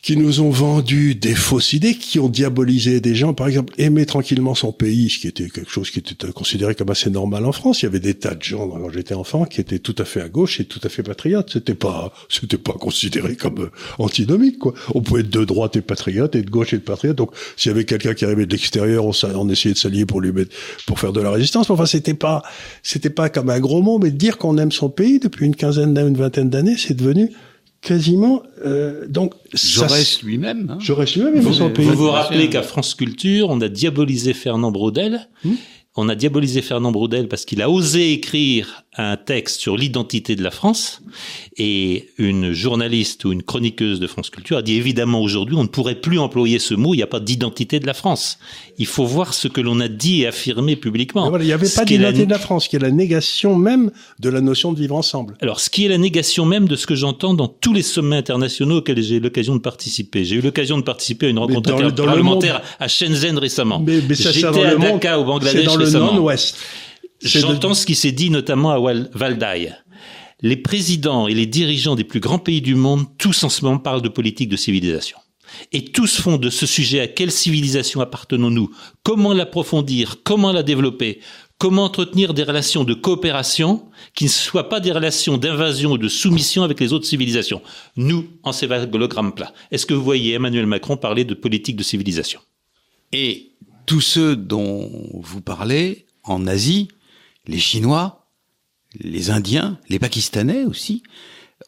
[SPEAKER 1] qui nous ont vendu des fausses idées, qui ont diabolisé des gens. Par exemple, aimer tranquillement son pays, ce qui était quelque chose qui était considéré comme assez normal en France. Il y avait des tas de gens quand j'étais enfant qui étaient tout à fait à gauche et tout à fait patriotes. C'était pas, c'était pas considéré comme euh, antinomique, quoi. On pouvait être de droite et patriote et de gauche et de patriote. Donc, s'il y avait quelqu'un qui arrivait de l'extérieur, on, essayait de s'allier pour lui mettre, pour faire de la résistance. Enfin, c'était pas, c'était pas comme un gros mot, mais dire qu'on aime son pays depuis une quinzaine, une vingtaine d'années, c'est devenu quasiment euh, donc
[SPEAKER 2] Jaurès lui-même. Hein.
[SPEAKER 1] Jaurès lui-même.
[SPEAKER 3] Vous, vous vous rappelez qu'à France Culture, on a diabolisé Fernand Braudel. Hmm on a diabolisé Fernand Braudel parce qu'il a osé écrire un texte sur l'identité de la France et une journaliste ou une chroniqueuse de France Culture a dit évidemment aujourd'hui on ne pourrait plus employer ce mot, il n'y a pas d'identité de la France. Il faut voir ce que l'on a dit et affirmé publiquement.
[SPEAKER 1] il n'y avait pas d'identité de la France, qui est la négation même de la notion de vivre ensemble.
[SPEAKER 3] Alors ce qui est la négation même de ce que j'entends dans tous les sommets internationaux auxquels j'ai eu l'occasion de participer. J'ai eu l'occasion de participer à une rencontre parlementaire à Shenzhen récemment. J'étais à Dhaka au Bangladesh
[SPEAKER 1] ouest
[SPEAKER 3] J'entends ce qui s'est dit notamment à Valdaï. Les présidents et les dirigeants des plus grands pays du monde, tous en ce moment parlent de politique de civilisation. Et tous font de ce sujet à quelle civilisation appartenons-nous, comment l'approfondir, comment la développer, comment entretenir des relations de coopération qui ne soient pas des relations d'invasion ou de soumission avec les autres civilisations? Nous, en ces céphalogramme plat. Est-ce que vous voyez Emmanuel Macron parler de politique de civilisation?
[SPEAKER 2] Et tous ceux dont vous parlez en Asie, les Chinois, les Indiens, les Pakistanais aussi,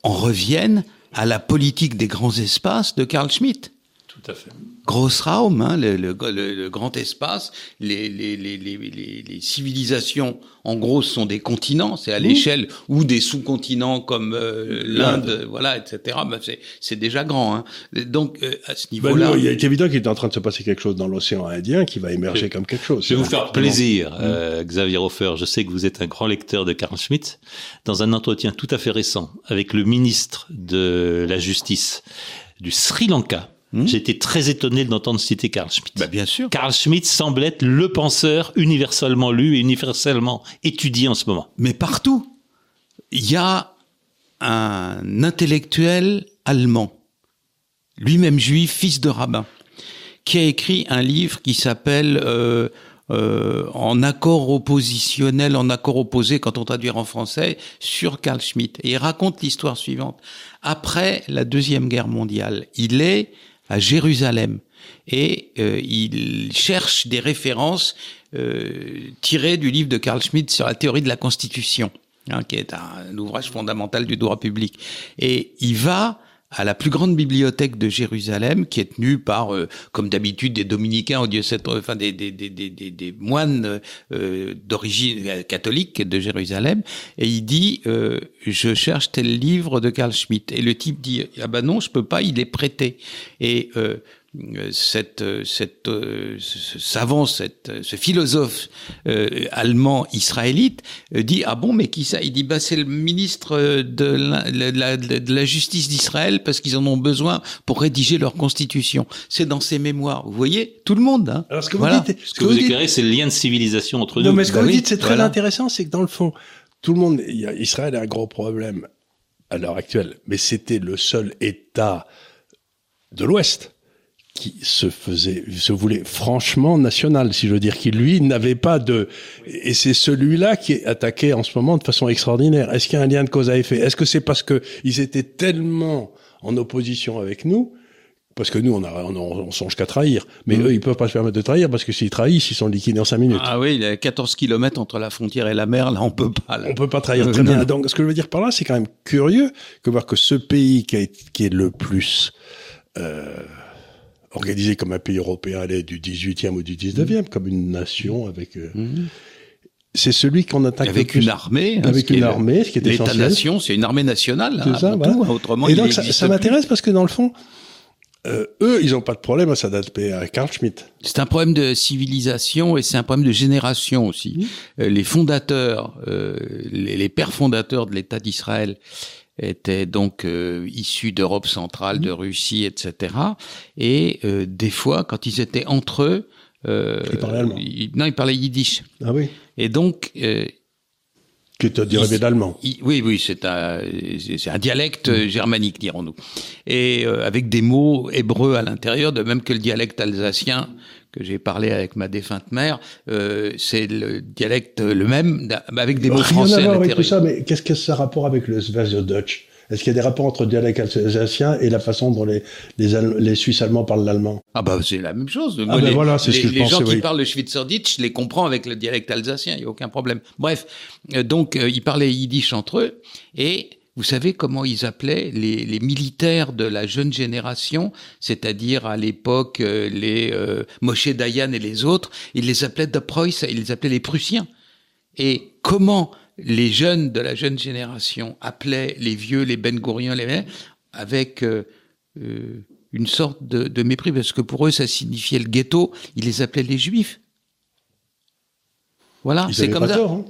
[SPEAKER 2] en reviennent à la politique des grands espaces de Carl Schmitt.
[SPEAKER 3] Tout à fait.
[SPEAKER 2] Grossraum, hein, le, le, le, grand espace, les, les, les, les, civilisations, en gros, sont des continents, c'est à l'échelle, ou des sous-continents comme euh, l'Inde, voilà, etc. Ben, c'est déjà grand. Hein. Donc, euh, à ce ben, niveau-là...
[SPEAKER 1] il est évident qu'il est en train de se passer quelque chose dans l'océan Indien qui va émerger comme quelque chose.
[SPEAKER 3] Je vais vous faire plaisir, mmh. euh, Xavier Hofer. Je sais que vous êtes un grand lecteur de Carl Schmitt. Dans un entretien tout à fait récent avec le ministre de la Justice du Sri Lanka, Hmm? J'ai été très étonné d'entendre citer Carl Schmitt.
[SPEAKER 2] Bah bien sûr.
[SPEAKER 3] Carl Schmitt semble être le penseur universellement lu et universellement étudié en ce moment.
[SPEAKER 2] Mais partout, il y a un intellectuel allemand, lui-même juif, fils de rabbin, qui a écrit un livre qui s'appelle euh, euh, En accord oppositionnel, en accord opposé, quand on traduit en français, sur Carl Schmitt. Et il raconte l'histoire suivante. Après la Deuxième Guerre mondiale, il est à Jérusalem et euh, il cherche des références euh, tirées du livre de Carl Schmitt sur la théorie de la Constitution, hein, qui est un, ouvrage fondamental du droit public. Et il va à la plus grande bibliothèque de Jérusalem, qui est tenue par, euh, comme d'habitude, des dominicains au diocèse, enfin des, des, des, des, des moines euh, d'origine catholique de Jérusalem, et il dit euh, je cherche tel livre de Carl Schmitt, et le type dit ah ben non je peux pas, il est prêté, et cette, cette, ce savant, cette, ce philosophe allemand israélite dit ah bon mais qui ça? Il dit bah c'est le ministre de la, de la justice d'Israël parce qu'ils en ont besoin pour rédiger leur constitution. C'est dans ses mémoires. Vous voyez, tout le monde. Hein.
[SPEAKER 3] Alors ce que vous dites, ce, que, vous, éclairez, c'est le lien de civilisation entre nous.
[SPEAKER 1] Non mais ce que bah vous dites, c'est très intéressant, c'est que dans le fond, tout le monde, Israël a un gros problème à l'heure actuelle, mais c'était le seul État de l'Ouest qui se faisait, se voulait franchement national, si je veux dire, qui lui n'avait pas de, et c'est celui-là qui est attaqué en ce moment de façon extraordinaire. Est-ce qu'il y a un lien de cause à effet? Est-ce que c'est parce que ils étaient tellement en opposition avec nous parce que nous, on, a, on, on songe qu'à trahir. Mais mmh. eux, ils peuvent pas se permettre de trahir parce que s'ils trahissent, ils sont liquidés en 5 minutes.
[SPEAKER 2] Ah oui, il y a 14 kilomètres entre la frontière et la mer. Là, on peut pas. Là.
[SPEAKER 1] On peut pas trahir. Très bien. Donc, ce que je veux dire par là, c'est quand même curieux que voir que ce pays qui, a, qui est le plus euh, organisé comme un pays européen, allait du 18e ou du 19e, mmh. comme une nation avec... Euh, mmh. C'est celui qu'on attaque
[SPEAKER 2] avec une armée,
[SPEAKER 1] hein, avec une armée, ce qui est
[SPEAKER 2] L'État-nation, c'est une armée nationale.
[SPEAKER 1] Hein, ça, voilà. tout, autrement, Et donc ça, ça m'intéresse parce que dans le fond, euh, eux, ils n'ont pas de problème à s'adapter à Carl Schmitt.
[SPEAKER 2] C'est un problème de civilisation et c'est un problème de génération aussi. Euh, les fondateurs, euh, les, les, pères fondateurs de l'État d'Israël étaient donc euh, issus d'Europe centrale, de Russie, etc. Et euh, des fois, quand ils étaient entre eux,
[SPEAKER 1] ils parlaient allemand.
[SPEAKER 2] non, ils parlaient yiddish.
[SPEAKER 1] Ah oui.
[SPEAKER 2] Et donc
[SPEAKER 1] qui est un dérivé d'allemand.
[SPEAKER 2] Oui, oui, c'est un, dialecte germanique, dirons-nous. Et euh, avec des mots hébreux à l'intérieur, de même que le dialecte alsacien que j'ai parlé avec ma défunte mère, euh, c'est le dialecte le même, avec des mots français à l'intérieur.
[SPEAKER 1] ça, mais qu'est-ce que ça a rapport avec le Dutch est-ce qu'il y a des rapports entre le dialecte alsacien et la façon dont les, les, les Suisses allemands parlent l'allemand?
[SPEAKER 2] Ah bah c'est la même chose.
[SPEAKER 1] Ah ben voilà, c'est ce que
[SPEAKER 2] je
[SPEAKER 1] Les
[SPEAKER 2] gens qui parlent le Schweizerdeutsch, je les comprends avec le dialecte alsacien, il n'y a aucun problème. Bref, euh, donc euh, ils parlaient yiddish entre eux et vous savez comment ils appelaient les, les militaires de la jeune génération, c'est-à-dire à, l'époque euh, les Moshe Dayan et les autres, ils les appelaient de Preuss, ils les appelaient les Prussiens. Et comment les jeunes de la jeune génération appelaient les vieux, les Ben Gouriens, les avec euh, euh, une sorte de, mépris, parce que pour eux, ça signifiait le ghetto. Ils les appelaient les Juifs. Voilà, c'est comme ça.
[SPEAKER 1] Hein.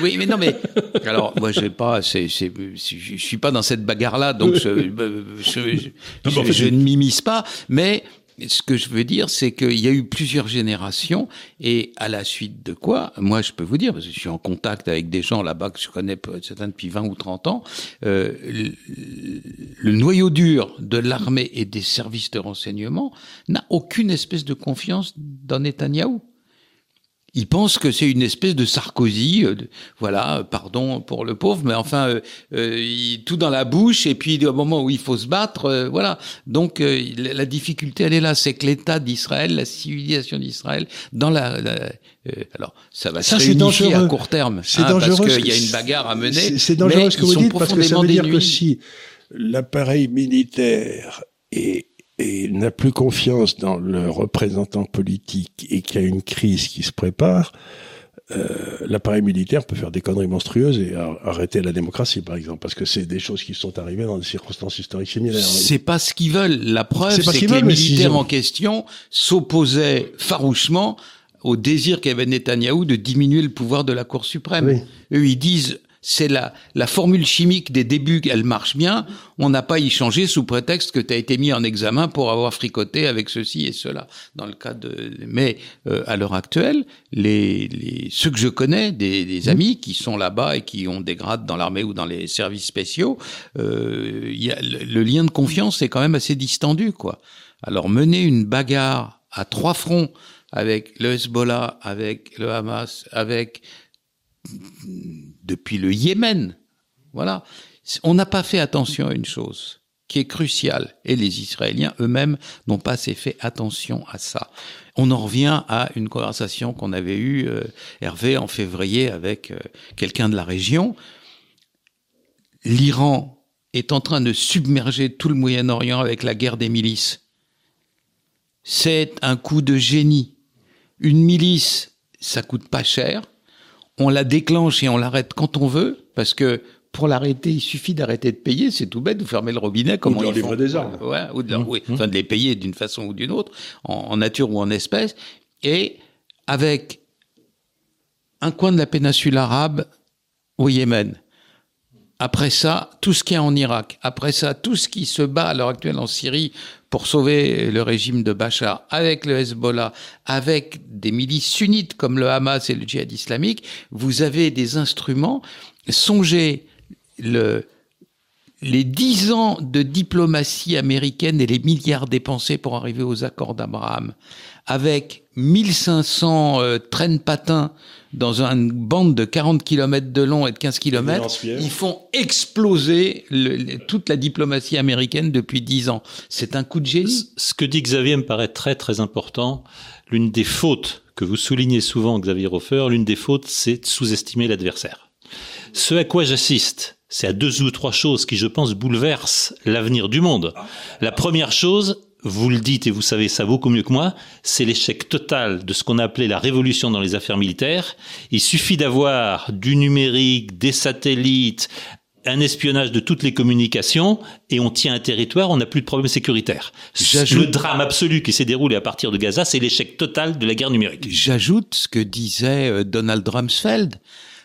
[SPEAKER 2] oui, mais non, mais alors moi, j'ai pas, c'est, c'est, je suis pas dans cette bagarre-là, donc je, je, je ne m'immisce pas. Mais ce que je veux dire, c'est qu'il y a eu plusieurs générations et à la suite de quoi, moi je peux vous dire, parce que je suis en contact avec des gens là-bas que je connais certains depuis 20 ou 30 ans, euh, le, noyau dur de l'armée et des services de renseignement n'a aucune espèce de confiance dans Netanyahou. Il pense que c'est une espèce de Sarkozy, euh, voilà, pardon pour le pauvre, mais enfin, euh, euh, tout dans la bouche, et puis au moment où il faut se battre, voilà. Donc la difficulté, elle est là, c'est que l'État d'Israël, la civilisation d'Israël, dans la, alors ça va se réunifier à court terme,
[SPEAKER 1] c'est hein, dangereux
[SPEAKER 2] parce qu'il y a une bagarre à mener.
[SPEAKER 1] C'est dangereux ce que vous dites parce que ça veut dire que si l'appareil militaire est et n'a plus confiance dans le représentant politique et qu'il y a une crise qui se prépare, euh, l'appareil militaire peut faire des conneries monstrueuses et arrêter la démocratie, par exemple, parce que c'est des choses qui sont arrivées dans des circonstances historiques similaires.
[SPEAKER 2] C'est pas ce qu'ils veulent. La preuve, c'est que les militaires en question s'opposaient farouchement au désir qu'avait Netanyahou de diminuer le pouvoir de la Cour suprême. Eux, ils disent c'est la, la formule chimique des débuts, elle marche bien. On n'a pas y changé sous prétexte que tu as été mis en examen pour avoir fricoté avec ceci et cela. Dans le cas de, mais euh, à l'heure actuelle, les, les, ceux que je connais, des, des mmh. amis qui sont là-bas et qui ont des grades dans l'armée ou dans les services spéciaux, euh, y a, le, le lien de confiance est quand même assez distendu, quoi. Alors mener une bagarre à trois fronts avec le Hezbollah, avec le Hamas, avec depuis le Yémen. Voilà. On n'a pas fait attention à une chose qui est cruciale, et les Israéliens eux-mêmes n'ont pas assez fait attention à ça. On en revient à une conversation qu'on avait eue, euh, Hervé, en février avec euh, quelqu'un de la région. L'Iran est en train de submerger tout le Moyen-Orient avec la guerre des milices. C'est un coup de génie. Une milice, ça coûte pas cher on la déclenche et on l'arrête quand on veut, parce que pour l'arrêter, il suffit d'arrêter de payer, c'est tout bête, vous fermez le robinet comme
[SPEAKER 1] ou de
[SPEAKER 2] on
[SPEAKER 1] leur livrer des armes.
[SPEAKER 2] Ouais, ou de, leur, oui, enfin de les payer d'une façon ou d'une autre, en, en, nature ou en espèces, et avec un coin de la péninsule arabe au Yémen. Après ça, tout ce qui est en Irak. Après ça, tout ce qui se bat à l'heure actuelle en Syrie pour sauver le régime de Bachar, avec le Hezbollah, avec des milices sunnites comme le Hamas et le djihad islamique, vous avez des instruments. Songez le, les dix ans de diplomatie américaine et les milliards dépensés pour arriver aux accords d'Abraham, avec 1500 euh, traînes patins dans une bande de 40 km de long et de 15 km, ils font exploser le, toute la diplomatie américaine depuis 10 ans. C'est un coup de génie.
[SPEAKER 3] Ce que dit Xavier me paraît très très important. L'une des fautes que vous soulignez souvent, Xavier Hofer, l'une des fautes, c'est de sous-estimer l'adversaire. Ce à quoi j'assiste, c'est à deux ou trois choses qui, je pense, bouleversent l'avenir du monde. La première chose, vous le dites et vous savez ça beaucoup mieux que moi, c'est l'échec total de ce qu'on a appelé la révolution dans les affaires militaires. Il suffit d'avoir du numérique, des satellites, un espionnage de toutes les communications et on tient un territoire, on n'a plus de problème sécuritaire. Le drame absolu qui s'est déroulé à partir de Gaza, c'est l'échec total de la guerre numérique.
[SPEAKER 2] J'ajoute ce que disait euh, Donald Rumsfeld.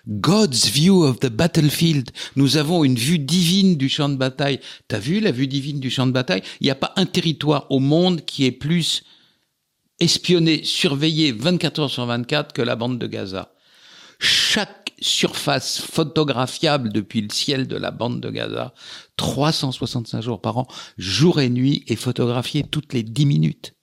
[SPEAKER 2] God's view of the battlefield. Nous avons une vue divine du champ de bataille. T'as vu la vue divine du champ de bataille? Il n'y a pas un territoire au monde qui est plus espionné, surveillé 24 heures sur 24 que la bande de Gaza. Chaque surface photographiable depuis le ciel de la bande de Gaza, 365 jours par an, jour et nuit, est photographiée toutes les 10 minutes.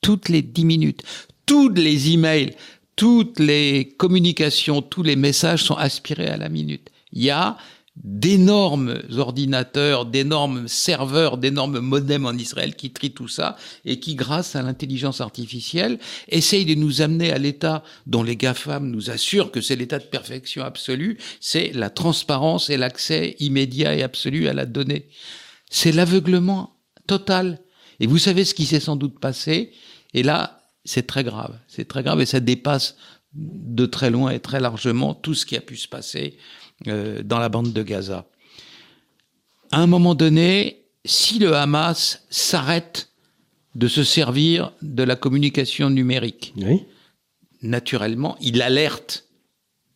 [SPEAKER 2] Toutes les 10 minutes. Tous les emails, toutes les communications, tous les messages sont aspirés à la minute. Il y a d'énormes ordinateurs, d'énormes serveurs, d'énormes modems en Israël qui trient tout ça et qui, grâce à l'intelligence artificielle, essayent de nous amener à l'état dont les GAFAM nous assurent que c'est l'état de perfection absolue, c'est la transparence et l'accès immédiat et absolu à la donnée. C'est l'aveuglement total. Et vous savez ce qui s'est sans doute passé? Et là, c'est très grave. C'est très grave et ça dépasse de très loin et très largement tout ce qui a pu se passer euh, dans la bande de Gaza. À un moment donné, si le Hamas s'arrête de se servir de la communication numérique, naturellement, il alerte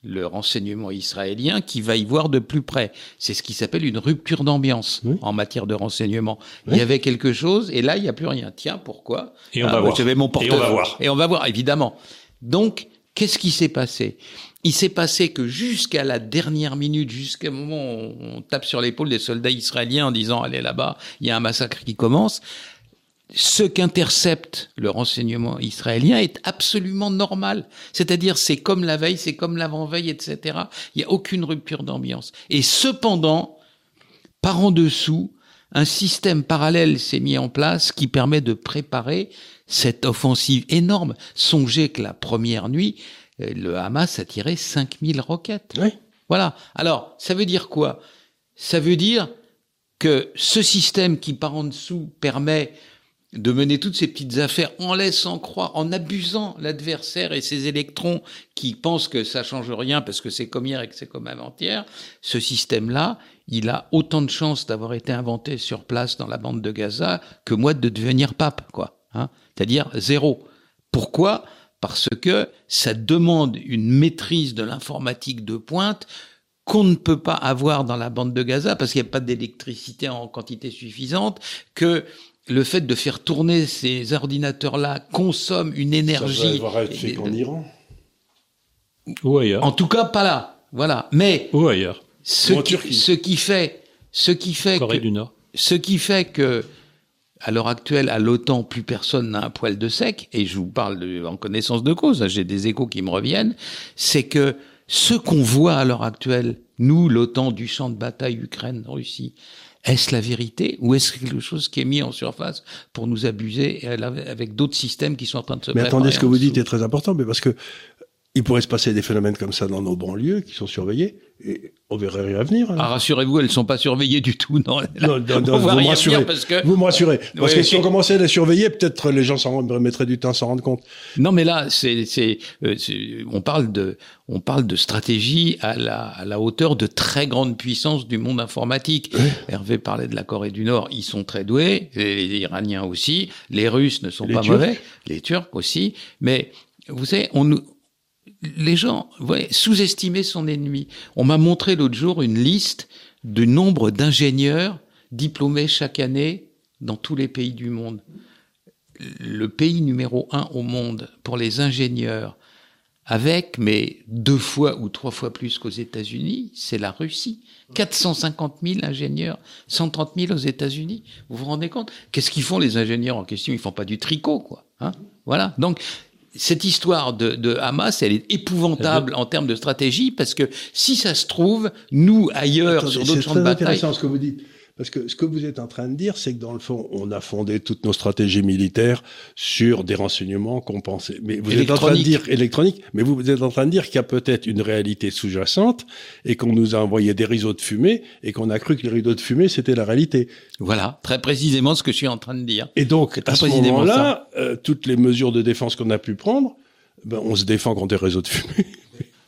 [SPEAKER 2] le renseignement israélien qui va y voir de plus près. C'est ce qui s'appelle une rupture d'ambiance en matière de renseignement. Il y avait quelque chose et là il n'y a plus rien. Tiens, pourquoi
[SPEAKER 3] Et on va ah, voir.
[SPEAKER 2] Mon et on va voir. Et on va voir, évidemment. Donc, qu'est-ce qui s'est passé? Il s'est passé que jusqu'à la dernière minute, jusqu'à moment où on tape sur l'épaule des soldats israéliens en disant allez là-bas, il y a un massacre qui commence ce qu'intercepte le renseignement israélien est absolument normal. C'est-à-dire, c'est comme la veille, c'est comme l'avant-veille, etc. Il n'y a aucune rupture d'ambiance. Et cependant, par en dessous, un système parallèle s'est mis en place qui permet de préparer cette offensive énorme. Songez que la première nuit, euh, le Hamas a tiré 5000 roquettes.
[SPEAKER 1] Oui.
[SPEAKER 2] Voilà. Alors, ça veut dire quoi? Ça veut dire que ce système qui par en dessous permet de mener toutes ces petites affaires en laissant croire, en abusant l'adversaire et ses électrons qui pensent que ça change rien parce que c'est comme hier et que c'est comme avant-hier, ce système-là, il a autant de chances d'avoir été inventé sur place dans la bande de Gaza que moi de devenir pape, quoi. Hein C'est-à-dire zéro. Pourquoi? Parce que ça demande une maîtrise de l'informatique de pointe qu'on ne peut pas avoir dans la bande de Gaza parce qu'il n'y a pas d'électricité en quantité suffisante, que le fait de faire tourner ces ordinateurs-là consomme une énergie.
[SPEAKER 1] Ça être fait en Iran.
[SPEAKER 3] Ou ailleurs.
[SPEAKER 2] En tout cas, pas là. Voilà. Mais.
[SPEAKER 3] Ou ailleurs.
[SPEAKER 2] Ce, qui, ce qui fait, ce qui fait
[SPEAKER 3] Corée du Nord.
[SPEAKER 2] Ce qui fait que, à l'heure actuelle, à l'OTAN, plus personne n'a un poil de sec, et je vous parle de, en connaissance de cause, hein, j'ai des échos qui me reviennent, c'est que ce qu'on voit à l'heure actuelle, nous, l'OTAN du champ de bataille Ukraine-Russie, est-ce la vérité ou est-ce quelque chose qui est mis en surface pour nous abuser avec d'autres systèmes qui sont en train de se
[SPEAKER 1] Mais attendez, ce que vous dites est très important, mais parce que il pourrait se passer des phénomènes comme ça dans nos banlieues qui sont surveillés et on verrait rien venir.
[SPEAKER 2] Ah, rassurez-vous, elles ne sont pas surveillées du tout. Non,
[SPEAKER 1] non, non, vous, me rassurez, parce que... vous me rassurez. Parce que si on commençait à les surveiller, peut-être les gens s'en mettraient du temps à s'en rendre compte.
[SPEAKER 2] Non, mais là, c'est, c'est, euh, on parle de, on parle de stratégie à la, à la hauteur de très grandes puissances du monde informatique. Hervé parlait de la Corée du Nord, ils sont très doués, les, Iraniens aussi, les Russes ne sont pas mauvais, les Turcs aussi, mais vous savez, on nous les gens sous-estimer son ennemi. On m'a montré l'autre jour une liste du nombre d'ingénieurs diplômés chaque année dans tous les pays du monde. Le pays numéro un au monde pour les ingénieurs, avec, mais deux fois ou trois fois plus qu'aux États-Unis, c'est la Russie. 450 000 ingénieurs, 130 000 aux États-Unis. Vous vous rendez compte? Qu'est-ce qu'ils font les ingénieurs en question? Ils font pas du tricot, quoi. Hein? Voilà. Donc cette histoire de, Hamas, elle est épouvantable en termes de stratégie parce que si ça se trouve, nous ailleurs sur d'autres champs de bataille.
[SPEAKER 1] C'est intéressant ce que vous dites. Parce que ce que vous êtes en train de dire, c'est que dans le fond, on a fondé toutes nos stratégies militaires sur des renseignements qu'on pensait. Mais vous êtes en train de dire électronique, mais vous êtes en train de dire qu'il y a peut-être une réalité sous-jacente et qu'on nous a envoyé des rideaux de fumée et qu'on a cru que les rideaux de fumée c'était la réalité.
[SPEAKER 2] Voilà, très précisément ce que je suis en train de dire.
[SPEAKER 1] Et donc à ce moment-là, euh, toutes les mesures de défense qu'on a pu prendre, ben, on se défend contre des réseaux de fumée.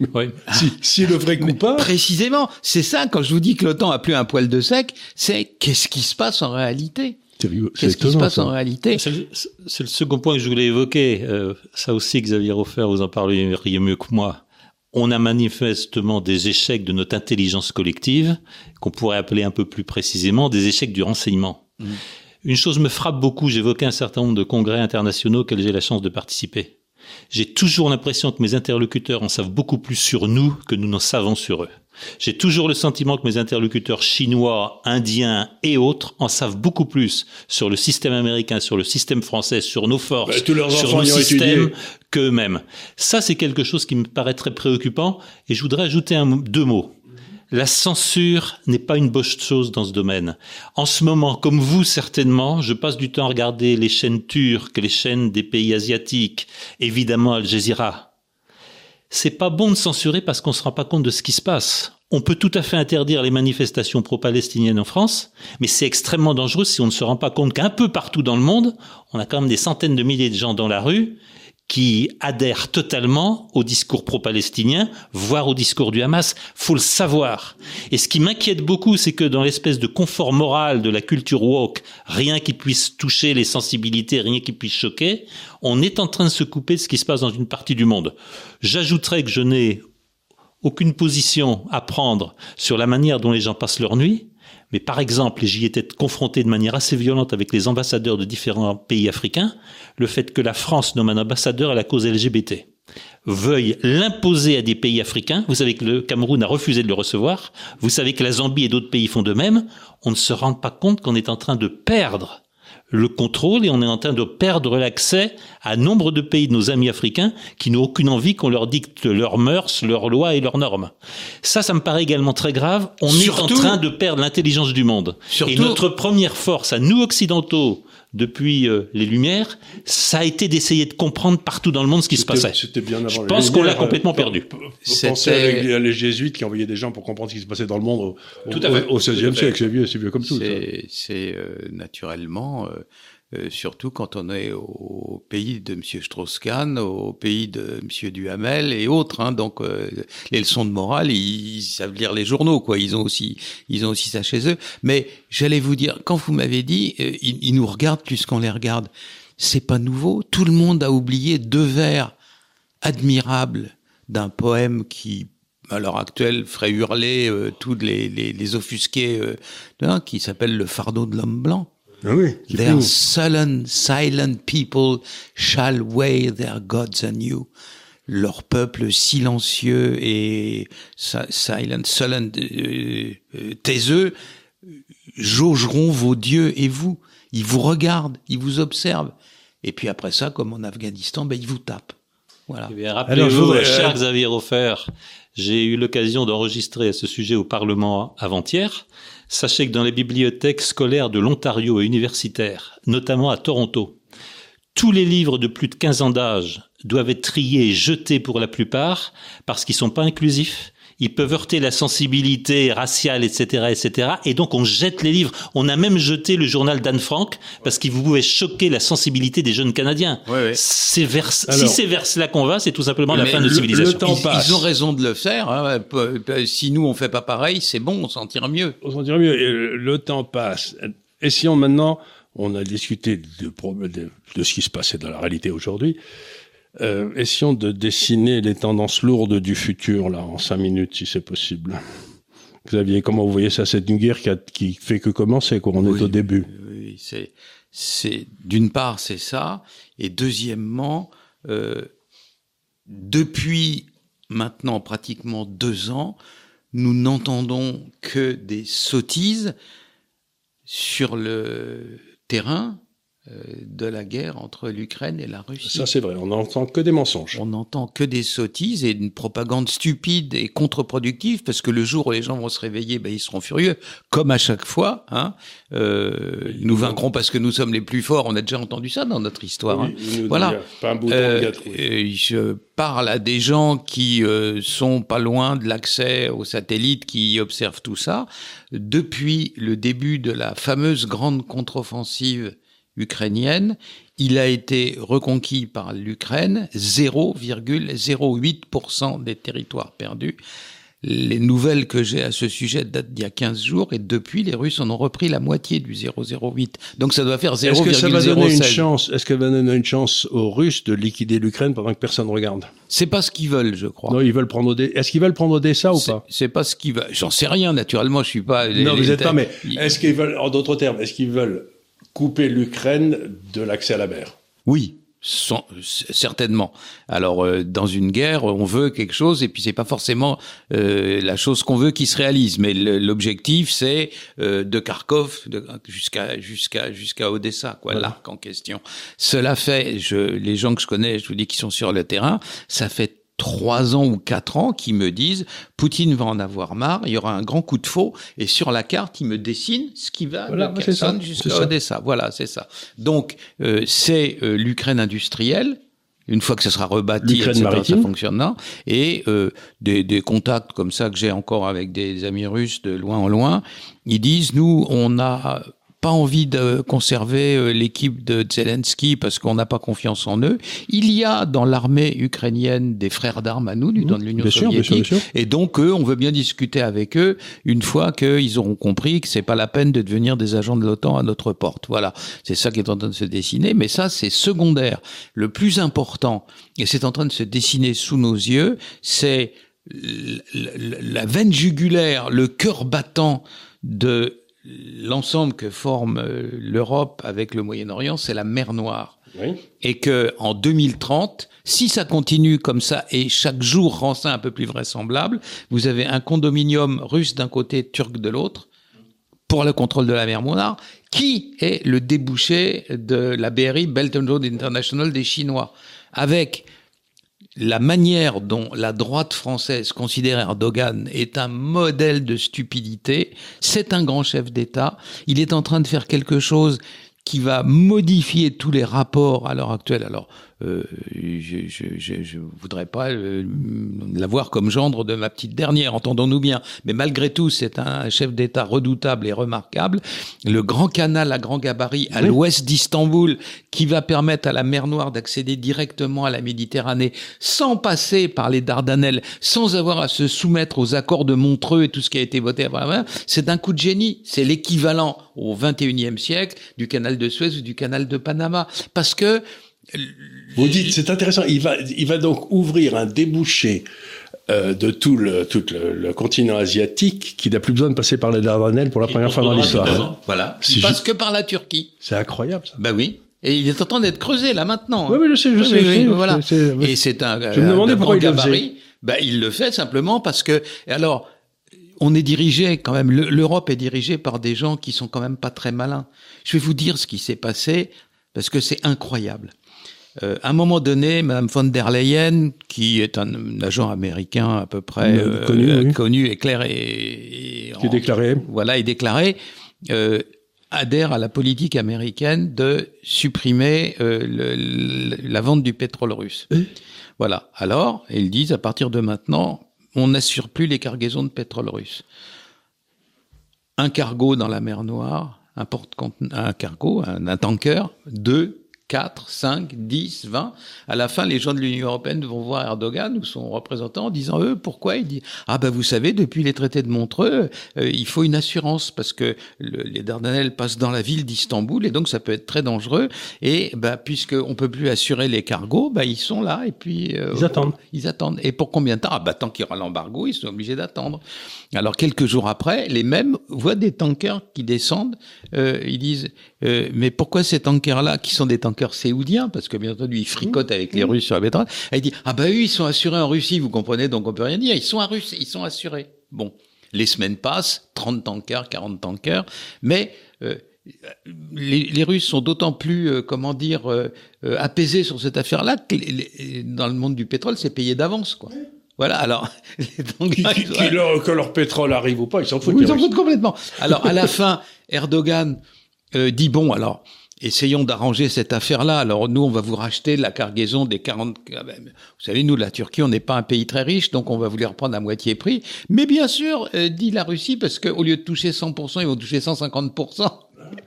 [SPEAKER 1] Oui. Si, si le vrai coupable.
[SPEAKER 2] Précisément, c'est ça, quand je vous dis que l'OTAN a plus un poil de sec, c'est qu'est-ce qui se passe en réalité? Qu'est-ce qui se passe en réalité?
[SPEAKER 3] C'est le, second point que je voulais évoquer. Euh, ça aussi, Xavier Hofer, vous en parleriez mieux que moi. On a manifestement des échecs de notre intelligence collective, qu'on pourrait appeler un peu plus précisément des échecs du renseignement. Mmh. Une chose me frappe beaucoup, j'évoquais un certain nombre de congrès internationaux auxquels j'ai la chance de participer. J'ai toujours l'impression que mes interlocuteurs en savent beaucoup plus sur nous que nous n'en savons sur eux. J'ai toujours le sentiment que mes interlocuteurs chinois, indiens et autres en savent beaucoup plus sur le système américain, sur le système français, sur nos forces, bah, sur nos systèmes qu'eux-mêmes. Ça, c'est quelque chose qui me paraît très préoccupant et je voudrais ajouter un, deux mots. La censure n'est pas une bonne chose dans ce domaine. En ce moment, comme vous certainement, je passe du temps à regarder les chaînes turques, les chaînes des pays asiatiques, évidemment Al Jazeera. C'est pas bon de censurer parce qu'on se rend pas compte de ce qui se passe. On peut tout à fait interdire les manifestations pro-palestiniennes en France, mais c'est extrêmement dangereux si on ne se rend pas compte qu'un peu partout dans le monde, on a quand même des centaines de milliers de gens dans la rue qui adhèrent totalement au discours pro-palestinien, voire au discours du Hamas. Faut le savoir. Et ce qui m'inquiète beaucoup, c'est que dans l'espèce de confort moral de la culture woke, rien qui puisse toucher les sensibilités, rien qui puisse choquer, on est en train de se couper de ce qui se passe dans une partie du monde. J'ajouterais que je n'ai aucune position à prendre sur la manière dont les gens passent leur nuit, mais par exemple, et j'y étais confronté de manière assez violente avec les ambassadeurs de différents pays africains, le fait que la France nomme un ambassadeur à la cause LGBT veuille l'imposer à des pays africains. Vous savez que le Cameroun a refusé de le recevoir. Vous savez que la Zambie et d'autres pays font de même. On ne se rend pas compte qu'on est en train de perdre le contrôle et on est en train de perdre l'accès à nombre de pays de nos amis africains qui n'ont aucune envie qu'on leur dicte leurs mœurs, leurs lois et leurs normes. Ça, ça me paraît également très grave. On est en train de perdre l'intelligence du monde. et notre première force à nous occidentaux, depuis euh, les Lumières, ça a été d'essayer de comprendre partout dans le monde ce qui se passait. Bien Je pense qu'on l'a complètement perdu.
[SPEAKER 1] Pensez à les, jésuites qui envoyaient des gens pour comprendre ce qui se passait dans le monde au, XVIe siècle, c'est vieux, vieux comme tout.
[SPEAKER 2] C'est euh, naturellement euh, euh, surtout quand on est au pays de M. Strauss-Kahn, au pays de M. Duhamel et autres. Hein, donc euh, les leçons de morale, ils, savent lire les journaux, quoi. Ils ont aussi, ils ont aussi ça chez eux. Mais j'allais vous dire, quand vous m'avez dit, euh, ils, nous regardent plus qu'on les regarde. C'est pas nouveau. Tout le monde a oublié deux vers admirables d'un poème qui à l'heure actuelle ferait hurler tous les, les, les offusqués, hein, qui s'appelle Le fardeau de l'homme blanc.
[SPEAKER 1] Ah oui,
[SPEAKER 2] their sullen, silent people shall weigh their gods anew. Leur peuple silencieux et silent, sullen, euh, euh, taiseux, jaugeront vos dieux et vous. Ils vous regardent, ils vous observent. Et puis après ça, comme en Afghanistan, ben, ils vous tapent. Voilà.
[SPEAKER 3] Eh rappelez-vous, cher Xavier Offert, j'ai eu l'occasion d'enregistrer à ce sujet au Parlement avant-hier. Sachez que dans les bibliothèques scolaires de l'Ontario et universitaires, notamment à Toronto, tous les livres de plus de 15 ans d'âge doivent être triés et jetés pour la plupart parce qu'ils sont pas inclusifs ils peuvent heurter la sensibilité raciale, etc., etc. Et donc on jette les livres. On a même jeté le journal d'Anne Frank parce qu'il pouvait choquer la sensibilité des jeunes Canadiens. C'est vers, si c'est vers cela qu'on va, c'est tout simplement la fin de notre civilisation.
[SPEAKER 2] ils, ils, ont raison de le faire. Hein. Si nous on fait pas pareil, c'est bon, on s'en tire mieux.
[SPEAKER 1] On s'en tire mieux. le temps passe. Essayons maintenant. On a discuté de, de, de ce qui se passait dans la réalité aujourd'hui. Euh, essayons de dessiner les tendances lourdes du futur, là, en cinq minutes, si c'est possible. Xavier, comment vous voyez ça? C'est une guerre qui, a, qui fait que commencer, quoi. On est au début.
[SPEAKER 2] Oui, c'est, c'est d'une part c'est ça, et deuxièmement, euh, depuis maintenant pratiquement deux ans, nous n'entendons que des sottises sur le terrain de la guerre entre l'Ukraine et la Russie.
[SPEAKER 1] Ça c'est vrai, on n'entend que des mensonges.
[SPEAKER 2] On n'entend que des sottises et une propagande stupide et contre-productive parce que le jour où les gens vont se réveiller, ben, ils seront furieux, comme à chaque fois. Hein. Euh, nous vaincrons parce que nous sommes les plus forts. On a déjà entendu ça dans notre histoire. hein. Voilà.
[SPEAKER 1] Pas un bouton euh,
[SPEAKER 2] je parle à des gens qui euh, sont pas loin de l'accès aux satellites, qui observent tout ça. Depuis le début de la fameuse grande contre-offensive ukrainienne. Il a été reconquis par l'Ukraine, 0,08% des territoires perdus. Les nouvelles que j'ai à ce sujet datent d'il y a 15 jours et depuis les Russes en ont repris la moitié du 0,08. Donc ça doit faire 0,07. Est-ce que ça va donner
[SPEAKER 1] une chance Est-ce que va donner une chance aux Russes de liquider l'Ukraine pendant que personne ne regarde?
[SPEAKER 2] C'est pas ce qu'ils veulent, je crois.
[SPEAKER 1] Non, ils veulent prendre des. Est-ce qu'ils veulent prendre Odessa ou pas?
[SPEAKER 2] C'est pas ce qu'ils veulent. J'en sais rien. Naturellement, je suis pas.
[SPEAKER 1] Non, vous êtes pas. Mais est-ce qu'ils veulent, en d'autres termes, est-ce qu'ils veulent couper l'Ukraine de l'accès à la mer.
[SPEAKER 2] Oui, certainement. Alors euh, dans une guerre, on veut quelque chose et puis c'est pas forcément euh, la chose qu'on veut qui se réalise. Mais l'objectif c'est euh, de Kharkov jusqu'à jusqu'à jusqu'à Odessa, quoi, l'arc en question. Cela fait, je, les gens que je connais, je vous dis qui sont sur le terrain, ça fait trois ans ou quatre ans qui me disent Poutine va en avoir marre, il y aura un grand coup de faux et sur la carte il me dessine ce qui va
[SPEAKER 1] voilà, de Kherson
[SPEAKER 2] jusqu'à Odessa. Voilà, c'est ça. Donc euh, c'est euh, l'Ukraine industrielle. Une fois que ce sera rebâti, etc., ça fonctionnera. Et euh, des, des, contacts comme ça que j'ai encore avec des amis russes de loin en loin, ils disent nous on a pas envie de conserver euh, l'équipe de Zelensky parce qu'on n'a pas confiance en eux. Il y a dans l'armée ukrainienne des frères d'armes à nous, dans l'Union soviétique, et donc eux, on veut bien discuter avec eux une fois qu'ils auront compris que c'est pas la peine de devenir des agents de l'OTAN à notre porte. Voilà, c'est ça qui est en train de se dessiner, mais ça c'est secondaire. Le plus important, et c'est en train de se dessiner sous nos yeux, c'est la veine jugulaire, le cœur battant de l'ensemble que forme euh, l'Europe avec le Moyen-Orient, c'est la mer Noire. Et que en 2030, si ça continue comme ça et chaque jour rend ça un peu plus vraisemblable, vous avez un condominium russe d'un côté, turc de l'autre, pour le contrôle de la mer Noire, qui est le débouché de la BRI, Belt and Road International des Chinois, avec la manière dont la droite française considère Erdogan est un modèle de stupidité, c'est un grand chef d'État. Il est en train de faire quelque chose qui va modifier tous les rapports à l'heure actuelle. Alors, euh, je, je, je, voudrais pas euh, l'avoir comme gendre de ma petite dernière, entendons-nous bien. Mais malgré tout, c'est un chef d'État redoutable et remarquable. Le grand canal à grand gabarit à l'ouest d'Istanbul, qui va permettre à la mer Noire d'accéder directement à la Méditerranée, sans passer par les Dardanelles, sans avoir à se soumettre aux accords de Montreux et tout ce qui a été voté avant, c'est un coup de génie. C'est l'équivalent au 21e siècle du canal de Suez ou du canal de Panama. Parce que
[SPEAKER 1] vous dites, c'est intéressant, il va, il va donc ouvrir un débouché euh, de tout le, tout le, continent asiatique qui n'a plus besoin de passer par les Dardanelles pour la première fois dans l'histoire.
[SPEAKER 2] Voilà, il passe que par la Turquie.
[SPEAKER 1] C'est incroyable ça.
[SPEAKER 2] Ben oui. Et il est en train d'être creusé là maintenant.
[SPEAKER 1] Oui, oui, je sais, je sais.
[SPEAKER 2] voilà. Et c'est un, je me demandais pourquoi il gabarit. Ben, il le fait simplement parce que, alors, on est dirigé quand même, l'Europe est dirigée par des gens qui sont quand même pas très malins. Je vais vous dire ce qui s'est passé parce que c'est incroyable. Euh, à un moment donné, Madame von der Leyen, qui est un, agent américain à peu près euh, connu, euh, connu, et clair et,
[SPEAKER 1] qui est déclaré,
[SPEAKER 2] voilà, est déclaré. Euh, adhère à la politique américaine de supprimer euh, la vente du pétrole russe. Voilà. Alors, ils disent à partir de maintenant, on n'assure plus les cargaisons de pétrole russe. Un cargo dans la mer Noire, un porte un cargo, un, un tanker, deux 4, 5, 10, 20. À la fin, les gens de l'Union européenne vont voir Erdogan ou son représentant en disant eux pourquoi? Il dit ah ben vous savez depuis les traités de Montreux euh, il faut une assurance parce que les Dardanelles passent dans la ville d'Istanbul et donc ça peut être très dangereux. Et ben puisque on peut plus assurer les cargos ben ils sont là et puis
[SPEAKER 1] euh, ils attendent.
[SPEAKER 2] ils attendent. Et pour combien de temps? Ah ben tant qu'il y aura l'embargo ils sont obligés d'attendre. Alors quelques jours après les mêmes voient des tankers qui descendent euh, ils disent mais pourquoi ces tankers là qui sont des tankers cœur séoudien, parce que bien entendu, il fricote avec les Russes sur la pétrole. il dit, ah bah eux, ils sont assurés en Russie, vous comprenez, donc on peut rien dire. Ils sont à Russie, ils sont assurés. Bon. Les semaines passent, 30 tankers, 40 tankers, mais euh, les, Russes sont d'autant plus, euh, comment dire, euh, apaisés sur cette affaire-là que dans le monde du pétrole, c'est payé d'avance, quoi. Voilà, alors...
[SPEAKER 1] que leur pétrole arrive ou pas, ils s'en foutent.
[SPEAKER 2] ils s'en foutent complètement. Alors, à la fin, Erdogan dit, bon, alors, essayons d'arranger cette affaire-là. Alors nous, on va vous racheter la cargaison des 40... Ah ben, vous savez, nous, la Turquie, on n'est pas un pays très riche, donc on va vous les reprendre à moitié prix. Mais bien sûr, euh, dit la Russie, parce qu'au lieu de toucher 100%, ils vont toucher 150%.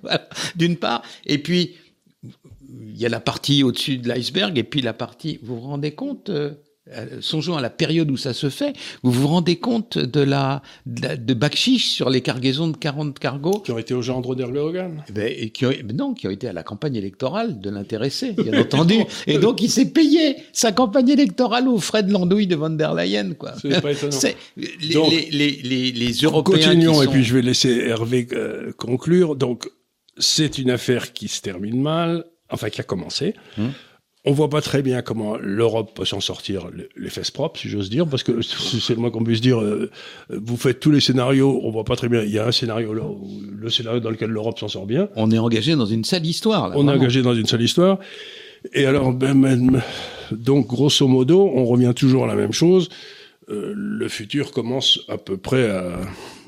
[SPEAKER 2] D'une part. Et puis, il y a la partie au-dessus de l'iceberg, et puis la partie... Vous vous rendez compte euh, songeons à la période où ça se fait, vous vous rendez compte de la de, de sur les cargaisons de 40 cargos
[SPEAKER 1] qui ont été au gendre d'Erdogan
[SPEAKER 2] eh ben, et qui ont, non, qui ont été à la campagne électorale de l'intéressé, bien entendu. Et donc il s'est payé sa campagne électorale aux frais de l'andouille de von der Leyen, quoi.
[SPEAKER 1] C'est pas étonnant.
[SPEAKER 2] Les, donc, les, les, les, les, Européens.
[SPEAKER 1] Continuons et puis je vais laisser Hervé euh, conclure. Donc c'est une affaire qui se termine mal, enfin qui a commencé. Hum on voit pas très bien comment l'Europe peut s'en sortir les fesses propres, si j'ose dire, parce que c'est le moins qu'on puisse dire. Euh, vous faites tous les scénarios, on voit pas très bien. Il y a un scénario, le scénario dans lequel l'Europe s'en sort bien.
[SPEAKER 2] On est engagé dans une sale histoire. Là,
[SPEAKER 1] on est engagé dans une sale histoire. Et alors, ben, donc grosso modo, on revient toujours à la même chose. Euh, le futur commence à peu près à,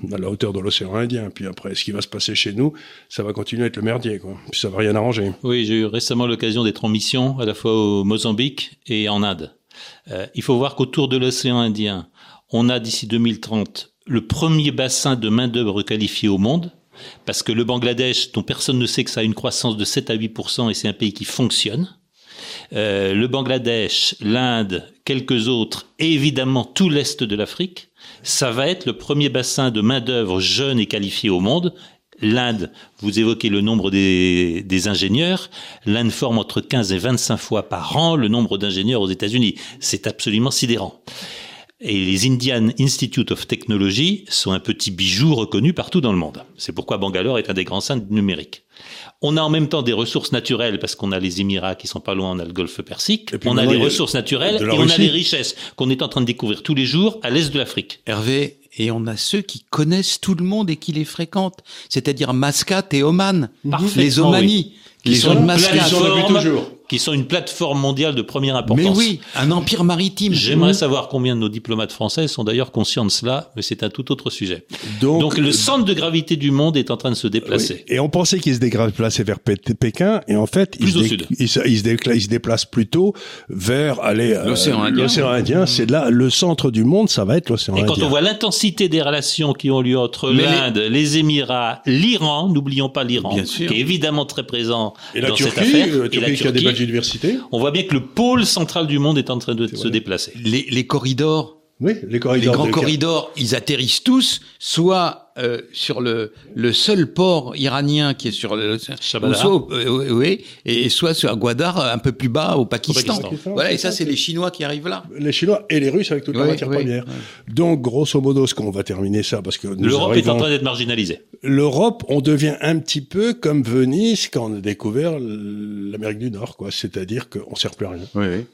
[SPEAKER 1] la hauteur de l'océan Indien. Puis après, ce qui va se passer chez nous, ça va continuer à être le merdier. Quoi. Puis ça va rien arranger.
[SPEAKER 3] Oui, j'ai eu récemment l'occasion d'être en mission, à la fois au Mozambique et en Inde. Euh, il faut voir qu'autour de l'océan Indien, on a d'ici 2030 le premier bassin de main-d'œuvre qualifié au monde. Parce que le Bangladesh, dont personne ne sait que ça a une croissance de 7 à 8% et c'est un pays qui fonctionne, euh, le Bangladesh, l'Inde, quelques autres, et évidemment tout l'Est de l'Afrique, ça va être le premier bassin de main-d'œuvre jeune et qualifié au monde. L'Inde, vous évoquez le nombre des, des ingénieurs, l'Inde forme entre 15 et 25 fois par an le nombre d'ingénieurs aux États-Unis. C'est absolument sidérant. Et les Indian Institute of Technology sont un petit bijou reconnu partout dans le monde. C'est pourquoi Bangalore est un des grands centres numériques. On a en même temps des ressources naturelles parce qu'on a les Émirats qui sont pas loin, on a le Golfe Persique. On a les ressources naturelles et on a les richesses qu'on est en train de découvrir tous les jours à l'est de l'Afrique.
[SPEAKER 2] Hervé, et on a ceux qui connaissent tout le monde et qui les fréquentent, c'est-à-dire Mascate et Oman, les Omani,
[SPEAKER 3] qui sont une toujours qui sont une plateforme mondiale de première importance.
[SPEAKER 2] Mais oui, un empire maritime.
[SPEAKER 3] J'aimerais savoir combien de nos diplomates français sont d'ailleurs conscients de cela, mais c'est un tout autre sujet. Donc, le centre de gravité du monde est en train de se déplacer.
[SPEAKER 1] Et on pensait qu'il se déplaçait vers Pékin, et en fait, il, se, il, se, il, se déplace plutôt vers aller
[SPEAKER 2] euh, l'océan Indien.
[SPEAKER 1] L'océan Indien, c'est là le centre du monde, ça va être l'océan Indien.
[SPEAKER 3] Et quand on voit l'intensité des relations qui ont lieu entre l'Inde, les... Émirats, l'Iran, n'oublions pas l'Iran, qui est évidemment très présent
[SPEAKER 1] et la
[SPEAKER 3] dans
[SPEAKER 1] Turquie,
[SPEAKER 3] cette affaire,
[SPEAKER 1] euh, et la Turquie,
[SPEAKER 3] on voit bien que le pôle central du monde est en train de se déplacer.
[SPEAKER 2] Les, les corridors
[SPEAKER 1] oui, les corridors.
[SPEAKER 2] Les grands corridors, ils atterrissent tous, soit euh, sur le, le seul port iranien qui est sur le, soit, euh, oui, et soit sur Gwadar, un peu plus bas au Pakistan. Voilà, et ça, c'est les Chinois qui arrivent là.
[SPEAKER 1] Les Chinois et les Russes avec toute la matière première. Donc, grosso modo, ce qu'on va terminer ça, parce que
[SPEAKER 3] l'Europe est en train d'être marginalisée.
[SPEAKER 1] L'Europe, on devient un petit peu comme Venise quand on a découvert l'Amérique du Nord, quoi. C'est-à-dire qu'on sert plus à rien.
[SPEAKER 3] Oui, oui.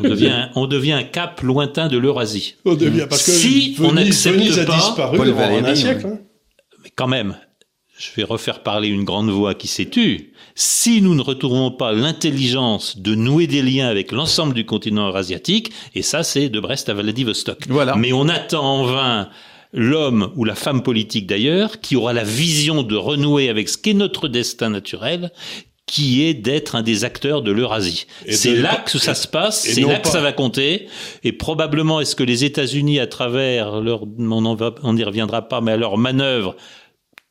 [SPEAKER 3] On devient, on devient un cap lointain de l'Eurasie.
[SPEAKER 1] On devient parce que
[SPEAKER 3] si
[SPEAKER 1] Venise,
[SPEAKER 3] on
[SPEAKER 1] Venise a
[SPEAKER 3] pas,
[SPEAKER 1] disparu en un siècle. Hein.
[SPEAKER 3] Mais quand même, je vais refaire parler une grande voix qui s'est tue. Si nous ne retrouvons pas l'intelligence de nouer des liens avec l'ensemble du continent eurasiatique, et ça c'est de Brest à Vladivostok.
[SPEAKER 2] Voilà.
[SPEAKER 3] Mais on attend en vain l'homme ou la femme politique d'ailleurs, qui aura la vision de renouer avec ce qu'est notre destin naturel, qui est d'être un des acteurs de l'Eurasie. C'est là que ça se passe, c'est là que ça va compter, et probablement est-ce que les États-Unis, à travers leur, on n'y reviendra pas, mais à leur manœuvre,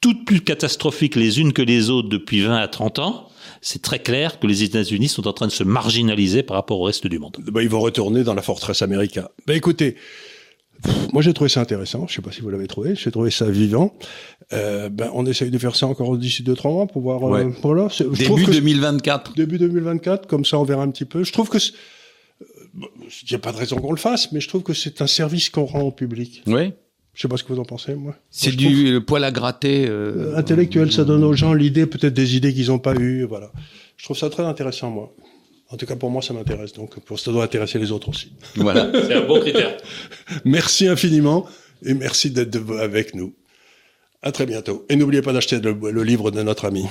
[SPEAKER 3] toutes plus catastrophiques les unes que les autres depuis 20 à 30 ans, c'est très clair que les États-Unis sont en train de se marginaliser par rapport au reste du monde.
[SPEAKER 1] Ben, ils vont retourner dans la forteresse américaine. Ben, écoutez, moi, j'ai trouvé ça intéressant. Je sais pas si vous l'avez trouvé. J'ai trouvé ça vivant. Euh, ben, on essaye de faire ça encore d'ici deux trois mois pour voir. Euh.
[SPEAKER 2] Début 2024.
[SPEAKER 1] Début 2024, comme ça, on verra un petit peu. Je trouve que il n'y a pas de raison qu'on le fasse, mais je trouve que c'est un service qu'on rend au public.
[SPEAKER 2] Oui.
[SPEAKER 1] Je sais pas ce que vous en pensez, moi.
[SPEAKER 2] C'est du poil à gratter. Euh...
[SPEAKER 1] euh intellectuel, ça donne aux gens l'idée, peut-être des idées qu'ils n'ont pas eues, voilà. Je trouve ça très intéressant, moi. En tout cas, pour moi, ça m'intéresse. Donc, pour ça doit intéresser les autres aussi.
[SPEAKER 2] Voilà.
[SPEAKER 3] C'est un bon critère.
[SPEAKER 1] merci infiniment et merci d'être avec nous. À très bientôt. Et n'oubliez pas d'acheter le livre de notre ami.